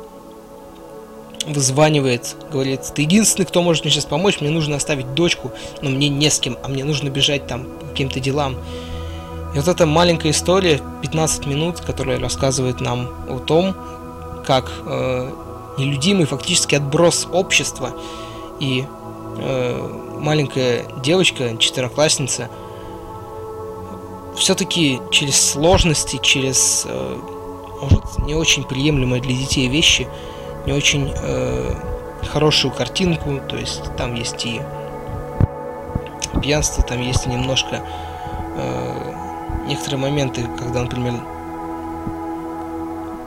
вызванивает, говорит, ты единственный, кто может мне сейчас помочь, мне нужно оставить дочку, но мне не с кем, а мне нужно бежать там по каким-то делам. И вот эта маленькая история, 15 минут, которая рассказывает нам о том, как э, нелюдимый фактически отброс общества и э, маленькая девочка, четвероклассница, все-таки через сложности, через, э, может, не очень приемлемые для детей вещи, не очень э, хорошую картинку, то есть там есть и пьянство, там есть немножко э, некоторые моменты, когда, например,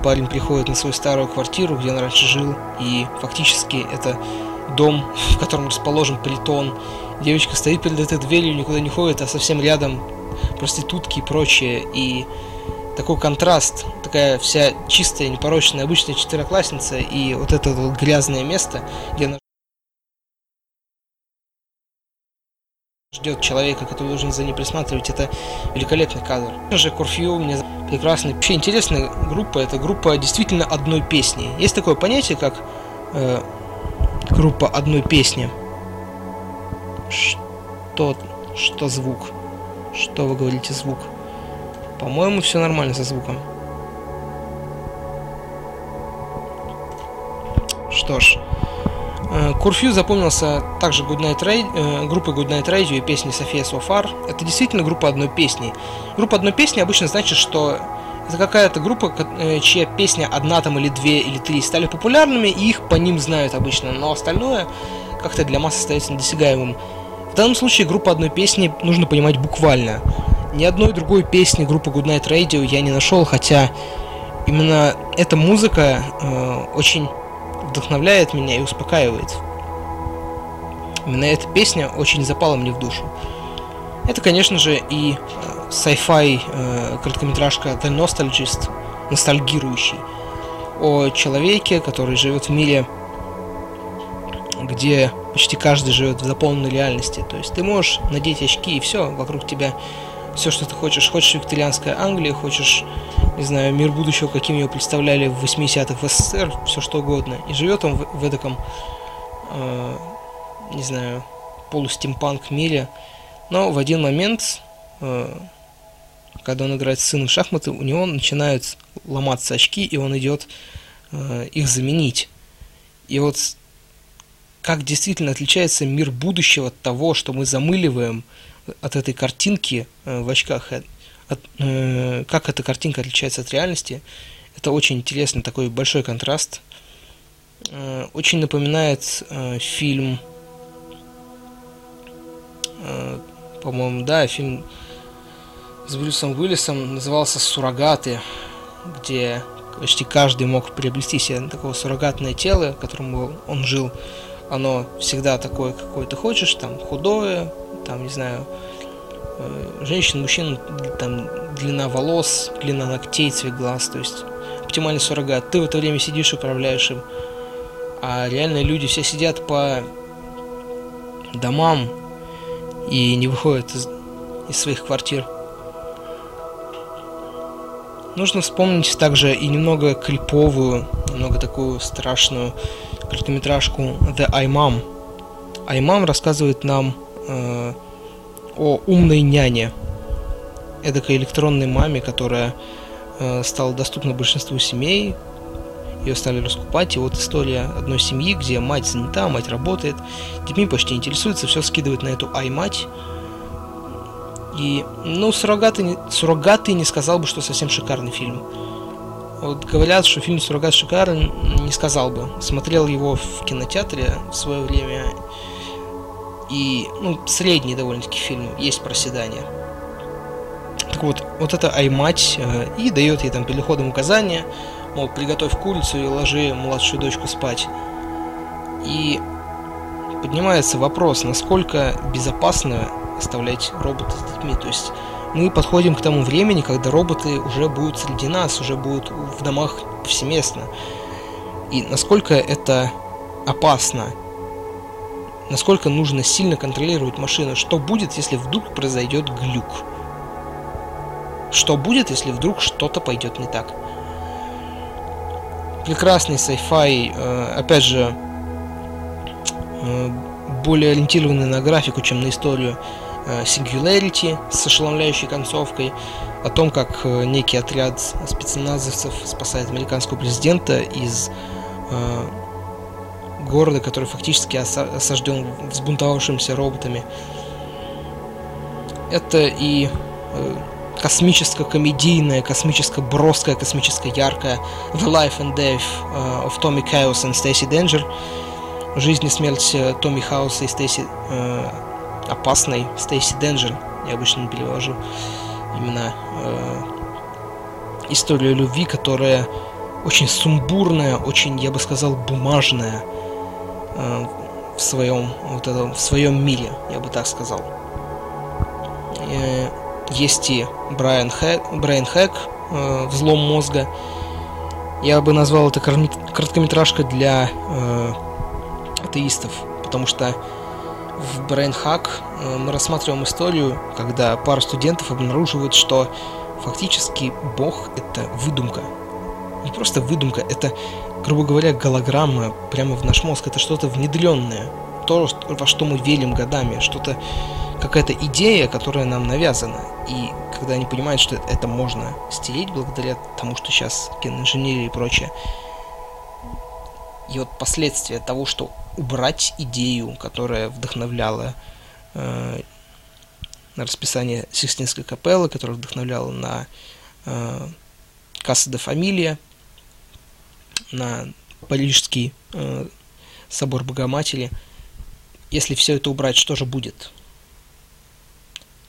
парень приходит на свою старую квартиру, где он раньше жил, и фактически это дом, в котором расположен притон. Девочка стоит перед этой дверью, никуда не ходит, а совсем рядом проститутки и прочее. И такой контраст, такая вся чистая, непорочная, обычная четвероклассница, и вот это вот грязное место, где она ждет человека, который должен за ней присматривать, это великолепный кадр. Же, Курфью мне прекрасный. Вообще интересная группа, это группа действительно одной песни. Есть такое понятие, как э, группа одной песни. Что, что звук? Что вы говорите звук? По-моему, все нормально со звуком. Что ж, Курфью запомнился также Goodnight Radio, группой Goodnight Radio и песней София Софар. Это действительно группа одной песни. Группа одной песни обычно значит, что это какая-то группа, э, чья песня одна там или две или три стали популярными, и их по ним знают обычно, но остальное как-то для масс остается недосягаемым. В данном случае группа одной песни нужно понимать буквально. Ни одной другой песни группы Goodnight Radio я не нашел, хотя именно эта музыка э, очень вдохновляет меня и успокаивает. Именно эта песня очень запала мне в душу. Это, конечно же, и э, sci-fi э, короткометражка The Nostalgist, ностальгирующий, о человеке, который живет в мире, где почти каждый живет в заполненной реальности. То есть ты можешь надеть очки и все, вокруг тебя все, что ты хочешь. Хочешь викторианская Англия, хочешь, не знаю, мир будущего, каким его представляли в 80-х в СССР, все что угодно. И живет он в, в этом, э, не знаю, полустимпанк мире. Но в один момент, э, когда он играет с сыном в шахматы, у него начинают ломаться очки, и он идет э, их заменить. И вот как действительно отличается мир будущего от того, что мы замыливаем от этой картинки э, в очках, э, от, э, как эта картинка отличается от реальности, это очень интересный такой большой контраст. Э, очень напоминает э, фильм, э, по-моему, да, фильм с Брюсом Уиллисом назывался «Суррогаты», где почти каждый мог приобрести себе такое суррогатное тело, которым он жил. Оно всегда такое, какое ты хочешь, там худое, там, не знаю, э, женщин, мужчин, там, длина волос, длина ногтей, цвет глаз, то есть оптимальный суррогат. Ты в это время сидишь управляешь им. А реальные люди все сидят по домам и не выходят из, из своих квартир. Нужно вспомнить также и немного криповую, немного такую страшную короткометражку The iMom. iMom рассказывает нам э, о умной няне, эдакой электронной маме, которая э, стала доступна большинству семей, ее стали раскупать, и вот история одной семьи, где мать занята, мать работает, детьми почти интересуется, все скидывает на эту ай-мать, и, ну, суррогаты, суррогаты не сказал бы, что совсем шикарный фильм. Вот говорят, что фильм «Суррогат» шикарный, не сказал бы. Смотрел его в кинотеатре в свое время, и ну, средний довольно-таки фильм, есть проседание. Так вот, вот эта Аймать э, и дает ей там переходом указания, мол, приготовь курицу и ложи младшую дочку спать. И поднимается вопрос, насколько безопасно оставлять робота с детьми. То есть мы подходим к тому времени, когда роботы уже будут среди нас, уже будут в домах повсеместно. И насколько это опасно насколько нужно сильно контролировать машину, что будет, если вдруг произойдет глюк. Что будет, если вдруг что-то пойдет не так. Прекрасный sci-fi, э, опять же, э, более ориентированный на графику, чем на историю э, Singularity с ошеломляющей концовкой, о том, как некий отряд спецназовцев спасает американского президента из города, который фактически осажден взбунтовавшимися роботами. Это и э, космическо-комедийная, космическо-броская, космическо-яркая The Life and Death uh, of Tommy Chaos and Stacy Danger. Жизнь и смерть э, Томми Хауса и Стейси э, опасной Стейси Денджер. Я обычно перевожу именно э, историю любви, которая очень сумбурная, очень, я бы сказал, бумажная, Э, в своем вот этом в своем мире, я бы так сказал. Э, есть и Брайан Хэк, Брайан Хэк э, «Взлом мозга». Я бы назвал это короткометражкой для э, атеистов, потому что в Брейнхак э, мы рассматриваем историю, когда пара студентов обнаруживают, что фактически Бог — это выдумка. Не просто выдумка, это, грубо говоря, голограмма прямо в наш мозг. Это что-то внедренное. То, во что мы верим годами. Что-то, какая-то идея, которая нам навязана. И когда они понимают, что это можно стереть благодаря тому, что сейчас геоинженерия и прочее, и вот последствия того, что убрать идею, которая вдохновляла э, на расписание Сикстинской капеллы, которая вдохновляла на э, Касса де Фамилия, на Парижский э, собор Богоматери. Если все это убрать, что же будет?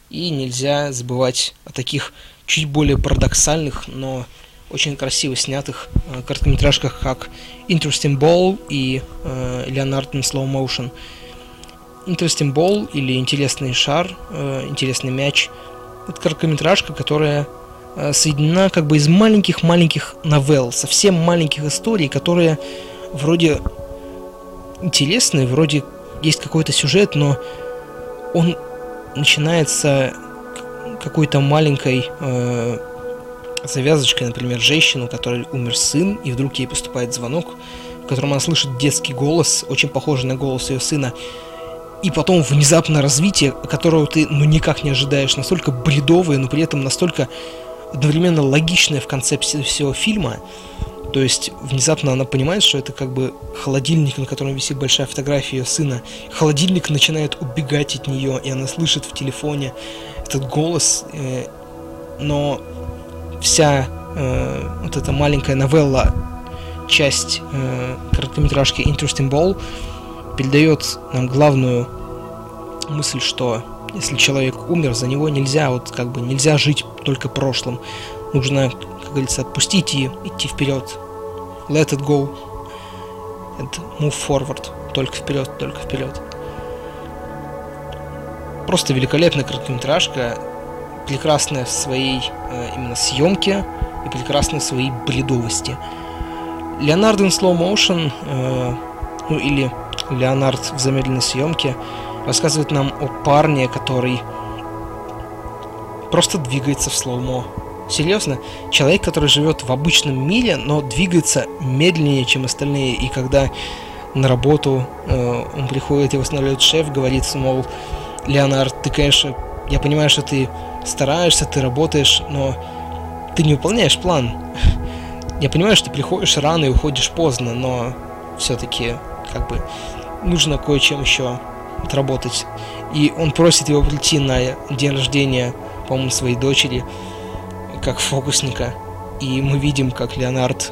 И нельзя забывать о таких чуть более парадоксальных, но очень красиво снятых э, короткометражках, как Interesting Ball и э, Leonard in Slow Motion. Interesting Ball или Интересный шар, э, Интересный мяч – это короткометражка, которая соединена как бы из маленьких-маленьких новелл, совсем маленьких историй, которые вроде интересные, вроде есть какой-то сюжет, но он начинается какой-то маленькой э, завязочкой, например, женщину, у которой умер сын, и вдруг ей поступает звонок, в котором она слышит детский голос, очень похожий на голос ее сына, и потом внезапно развитие, которого ты ну никак не ожидаешь, настолько бредовое, но при этом настолько одновременно логичное в концепции всего фильма, то есть внезапно она понимает, что это как бы холодильник, на котором висит большая фотография ее сына. Холодильник начинает убегать от нее, и она слышит в телефоне этот голос. Э, но вся э, вот эта маленькая новелла, часть э, короткометражки Interesting Ball, передает нам главную мысль, что если человек умер, за него нельзя, вот как бы нельзя жить только прошлым. Нужно, как говорится, отпустить и идти вперед. Let it go and move forward. Только вперед, только вперед. Просто великолепная короткометражка, прекрасная в своей э, именно съемке и прекрасная в своей бредовости. Леонард in slow motion, э, ну или Леонард в замедленной съемке, рассказывает нам о парне, который просто двигается в слоумо. Серьезно, человек, который живет в обычном мире, но двигается медленнее, чем остальные, и когда на работу э, он приходит, его останавливает шеф, говорит, мол, Леонард, ты, конечно, я понимаю, что ты стараешься, ты работаешь, но ты не выполняешь план. Я понимаю, что ты приходишь рано и уходишь поздно, но все-таки как бы нужно кое-чем еще отработать. И он просит его прийти на день рождения, по-моему, своей дочери, как фокусника. И мы видим, как Леонард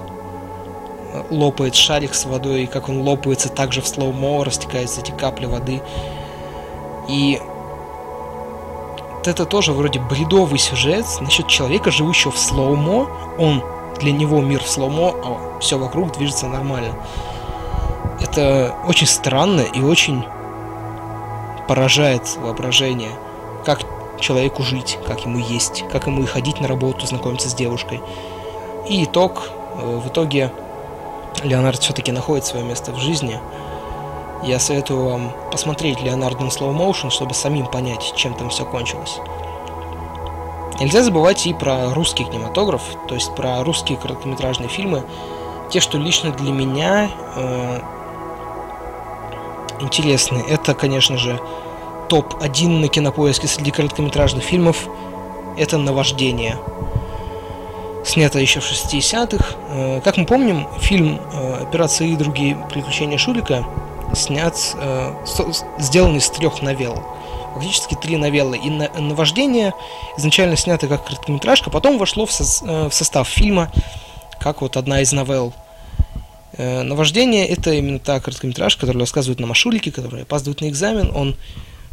э, лопает шарик с водой, и как он лопается также в slow-mo, растекаются эти капли воды. И это тоже вроде бредовый сюжет насчет человека, живущего в slow-mo. Он для него мир в slow-mo, а все вокруг движется нормально. Это очень странно и очень поражает воображение, как человеку жить, как ему есть, как ему и ходить на работу, знакомиться с девушкой. И итог, э, в итоге Леонард все-таки находит свое место в жизни. Я советую вам посмотреть Леонардо на Slow Motion, чтобы самим понять, чем там все кончилось. Нельзя забывать и про русский кинематограф, то есть про русские короткометражные фильмы, те, что лично для меня э, интересны. Это, конечно же, топ-1 на кинопоиске среди короткометражных фильмов. Это «Наваждение». Снято еще в 60-х. Э, как мы помним, фильм э, «Операция и другие приключения Шурика» снят, э, сделан из трех новелл. Фактически три новеллы. И «Наваждение» изначально снято как короткометражка, потом вошло в состав фильма как вот одна из новелл. Э, наваждение это именно та короткометражка, которая рассказывает нам о Шулике, который опаздывает на экзамен, он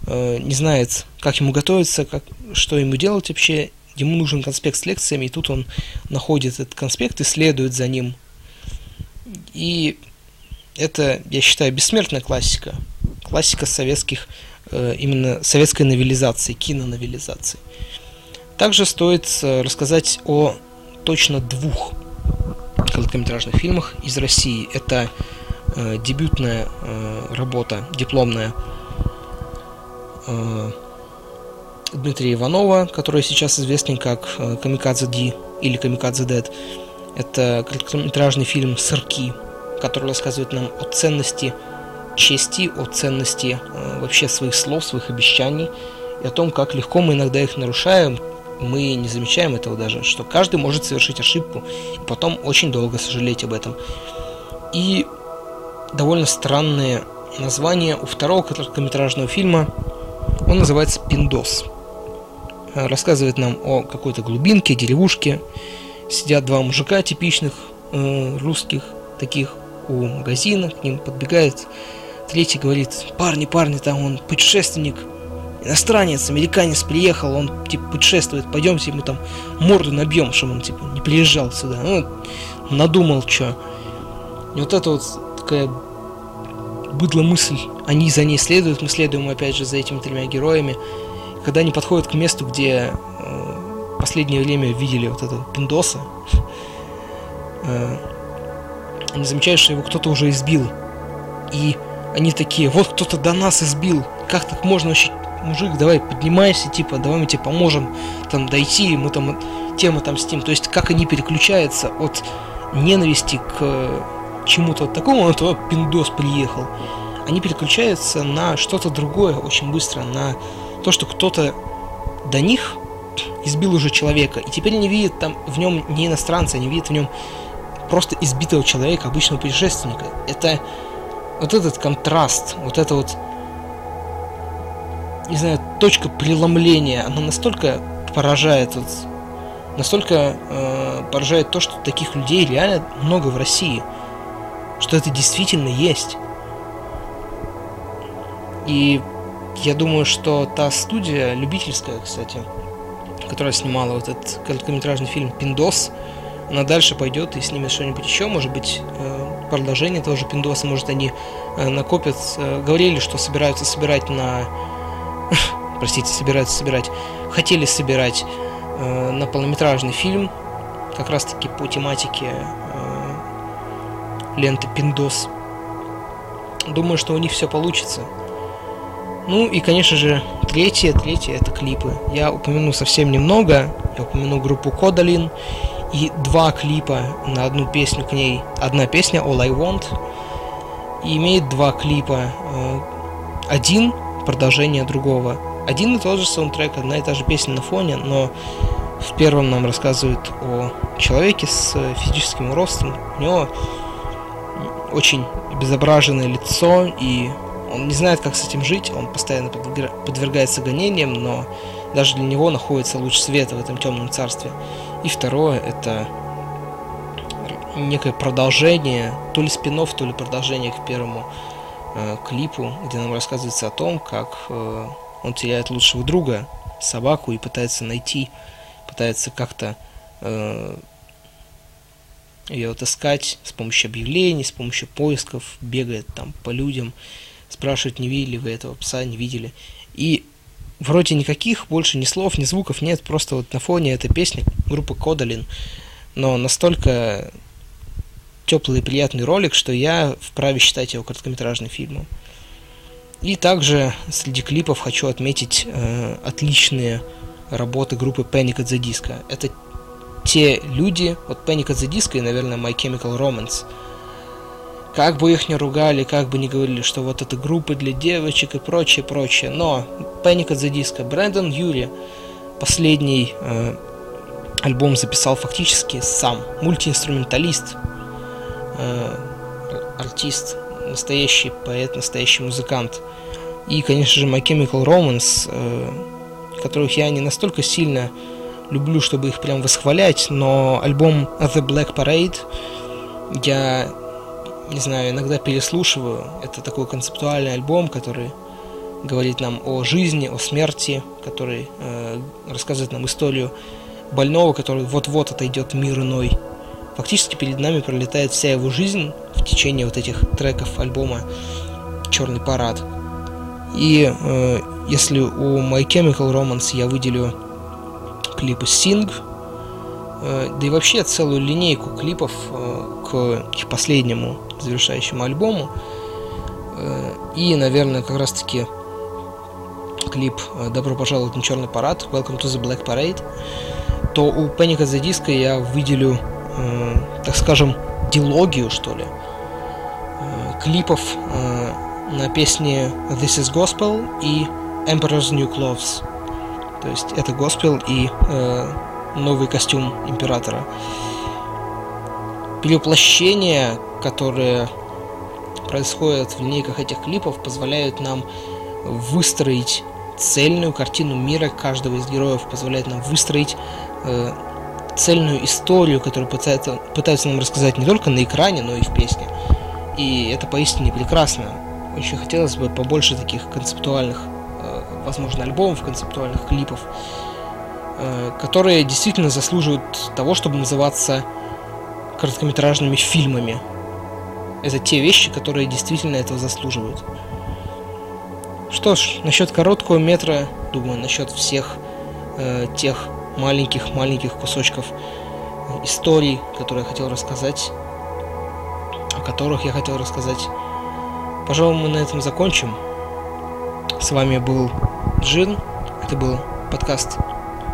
э, не знает, как ему готовиться, как, что ему делать вообще, ему нужен конспект с лекциями, и тут он находит этот конспект и следует за ним. И это, я считаю, бессмертная классика. Классика советских, э, именно советской новелизации, киноновелизации. Также стоит рассказать о точно двух короткометражных фильмах из России. Это э, дебютная э, работа, дипломная э, Дмитрия Иванова, который сейчас известен как э, Камикадзе Ди или Камикадзе Дед. Это короткометражный фильм «Сырки», который рассказывает нам о ценности чести, о ценности э, вообще своих слов, своих обещаний и о том, как легко мы иногда их нарушаем, мы не замечаем этого даже, что каждый может совершить ошибку и потом очень долго сожалеть об этом. И довольно странное название у второго короткометражного фильма. Он называется «Пиндос». Э, рассказывает нам о какой-то глубинке, деревушке. Сидят два мужика типичных э, русских, таких у магазина, к ним подбегает третий, говорит, парни, парни, там он путешественник, иностранец, американец приехал, он типа путешествует, пойдемте ему там морду набьем, чтобы он типа не приезжал сюда. Ну, надумал что. И вот это вот такая быдла мысль, они за ней следуют, мы следуем опять же за этими тремя героями. Когда они подходят к месту, где э, последнее время видели вот этого пиндоса, э, они замечают, что его кто-то уже избил. И они такие, вот кто-то до нас избил, как так можно вообще мужик, давай поднимайся, типа, давай мы тебе поможем там дойти, мы там тему там стим. То есть как они переключаются от ненависти к чему-то вот такому, вот то пиндос приехал. Они переключаются на что-то другое очень быстро, на то, что кто-то до них избил уже человека, и теперь они видят там в нем не иностранца, они видят в нем просто избитого человека, обычного путешественника. Это вот этот контраст, вот это вот не знаю, точка преломления, она настолько поражает, вот, настолько э, поражает то, что таких людей реально много в России, что это действительно есть. И я думаю, что та студия, любительская, кстати, которая снимала вот этот короткометражный фильм «Пиндос», она дальше пойдет и снимет что-нибудь еще, может быть, э, продолжение того же Пиндоса, может, они э, накопят, э, говорили, что собираются собирать на простите, собираются собирать, хотели собирать э, на полнометражный фильм, как раз таки по тематике э, ленты Пиндос. Думаю, что у них все получится. Ну и, конечно же, третье, третье это клипы. Я упомяну совсем немного. Я упомяну группу Кодалин и два клипа на одну песню к ней. Одна песня All I Want и имеет два клипа. Э, один продолжение другого. Один и тот же саундтрек, одна и та же песня на фоне, но в первом нам рассказывают о человеке с физическим ростом. У него очень обезображенное лицо, и он не знает, как с этим жить. Он постоянно подвергается гонениям, но даже для него находится луч света в этом темном царстве. И второе это некое продолжение, то ли спинов, то ли продолжение к первому э, клипу, где нам рассказывается о том, как э, он теряет лучшего друга, собаку, и пытается найти, пытается как-то э, ее отыскать с помощью объявлений, с помощью поисков, бегает там по людям, спрашивает, не видели вы этого пса, не видели. И вроде никаких больше ни слов, ни звуков нет, просто вот на фоне этой песни группы Кодалин, но настолько теплый и приятный ролик, что я вправе считать его короткометражным фильмом. И также среди клипов хочу отметить э, отличные работы группы Panic at the Disco. Это те люди, вот Panic at the Disco и, наверное, My Chemical Romance, как бы их ни ругали, как бы ни говорили, что вот это группы для девочек и прочее, прочее, но Panic at the Disco, Брэндон Юри, последний э, альбом записал фактически сам, мультиинструменталист, э, артист, настоящий поэт, настоящий музыкант. И, конечно же, My Chemical Romance, э, которых я не настолько сильно люблю, чтобы их прям восхвалять, но альбом The Black Parade я, не знаю, иногда переслушиваю. Это такой концептуальный альбом, который говорит нам о жизни, о смерти, который э, рассказывает нам историю больного, который вот-вот отойдет мир иной. Фактически перед нами пролетает вся его жизнь в течение вот этих треков альбома Черный парад. И э, если у My Chemical Romance я выделю клипы Sing, э, да и вообще целую линейку клипов э, к их последнему завершающему альбому, э, и, наверное, как раз таки клип э, «Добро пожаловать на черный парад», «Welcome to the Black Parade», то у Panic at the Disco я выделю, э, так скажем, дилогию, что ли, э, клипов э, на песни This is Gospel и Emperor's New Clothes. То есть это Gospel и э, новый костюм императора. Перевоплощения, которые происходят в линейках этих клипов, позволяют нам выстроить цельную картину мира каждого из героев, позволяет нам выстроить э, цельную историю, которую пытаются, пытаются нам рассказать не только на экране, но и в песне. И это поистине прекрасно. Очень хотелось бы побольше таких концептуальных, э, возможно, альбомов, концептуальных клипов, э, которые действительно заслуживают того, чтобы называться короткометражными фильмами. Это те вещи, которые действительно этого заслуживают. Что ж, насчет короткого метра, думаю, насчет всех э, тех маленьких-маленьких кусочков историй, которые я хотел рассказать, о которых я хотел рассказать. Пожалуй, мы на этом закончим. С вами был Джин. Это был подкаст,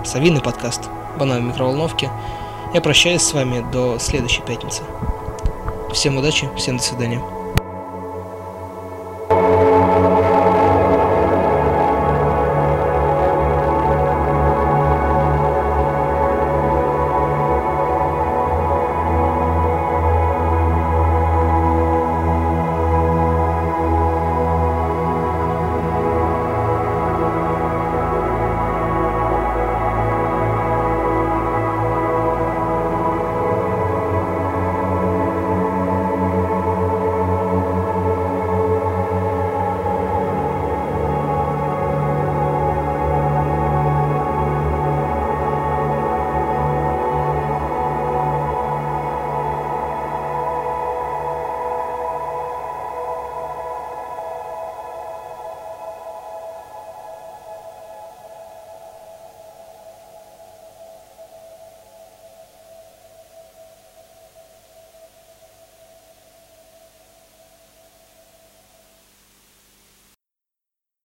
совиный подкаст Банан в микроволновке. Я прощаюсь с вами до следующей пятницы. Всем удачи, всем до свидания.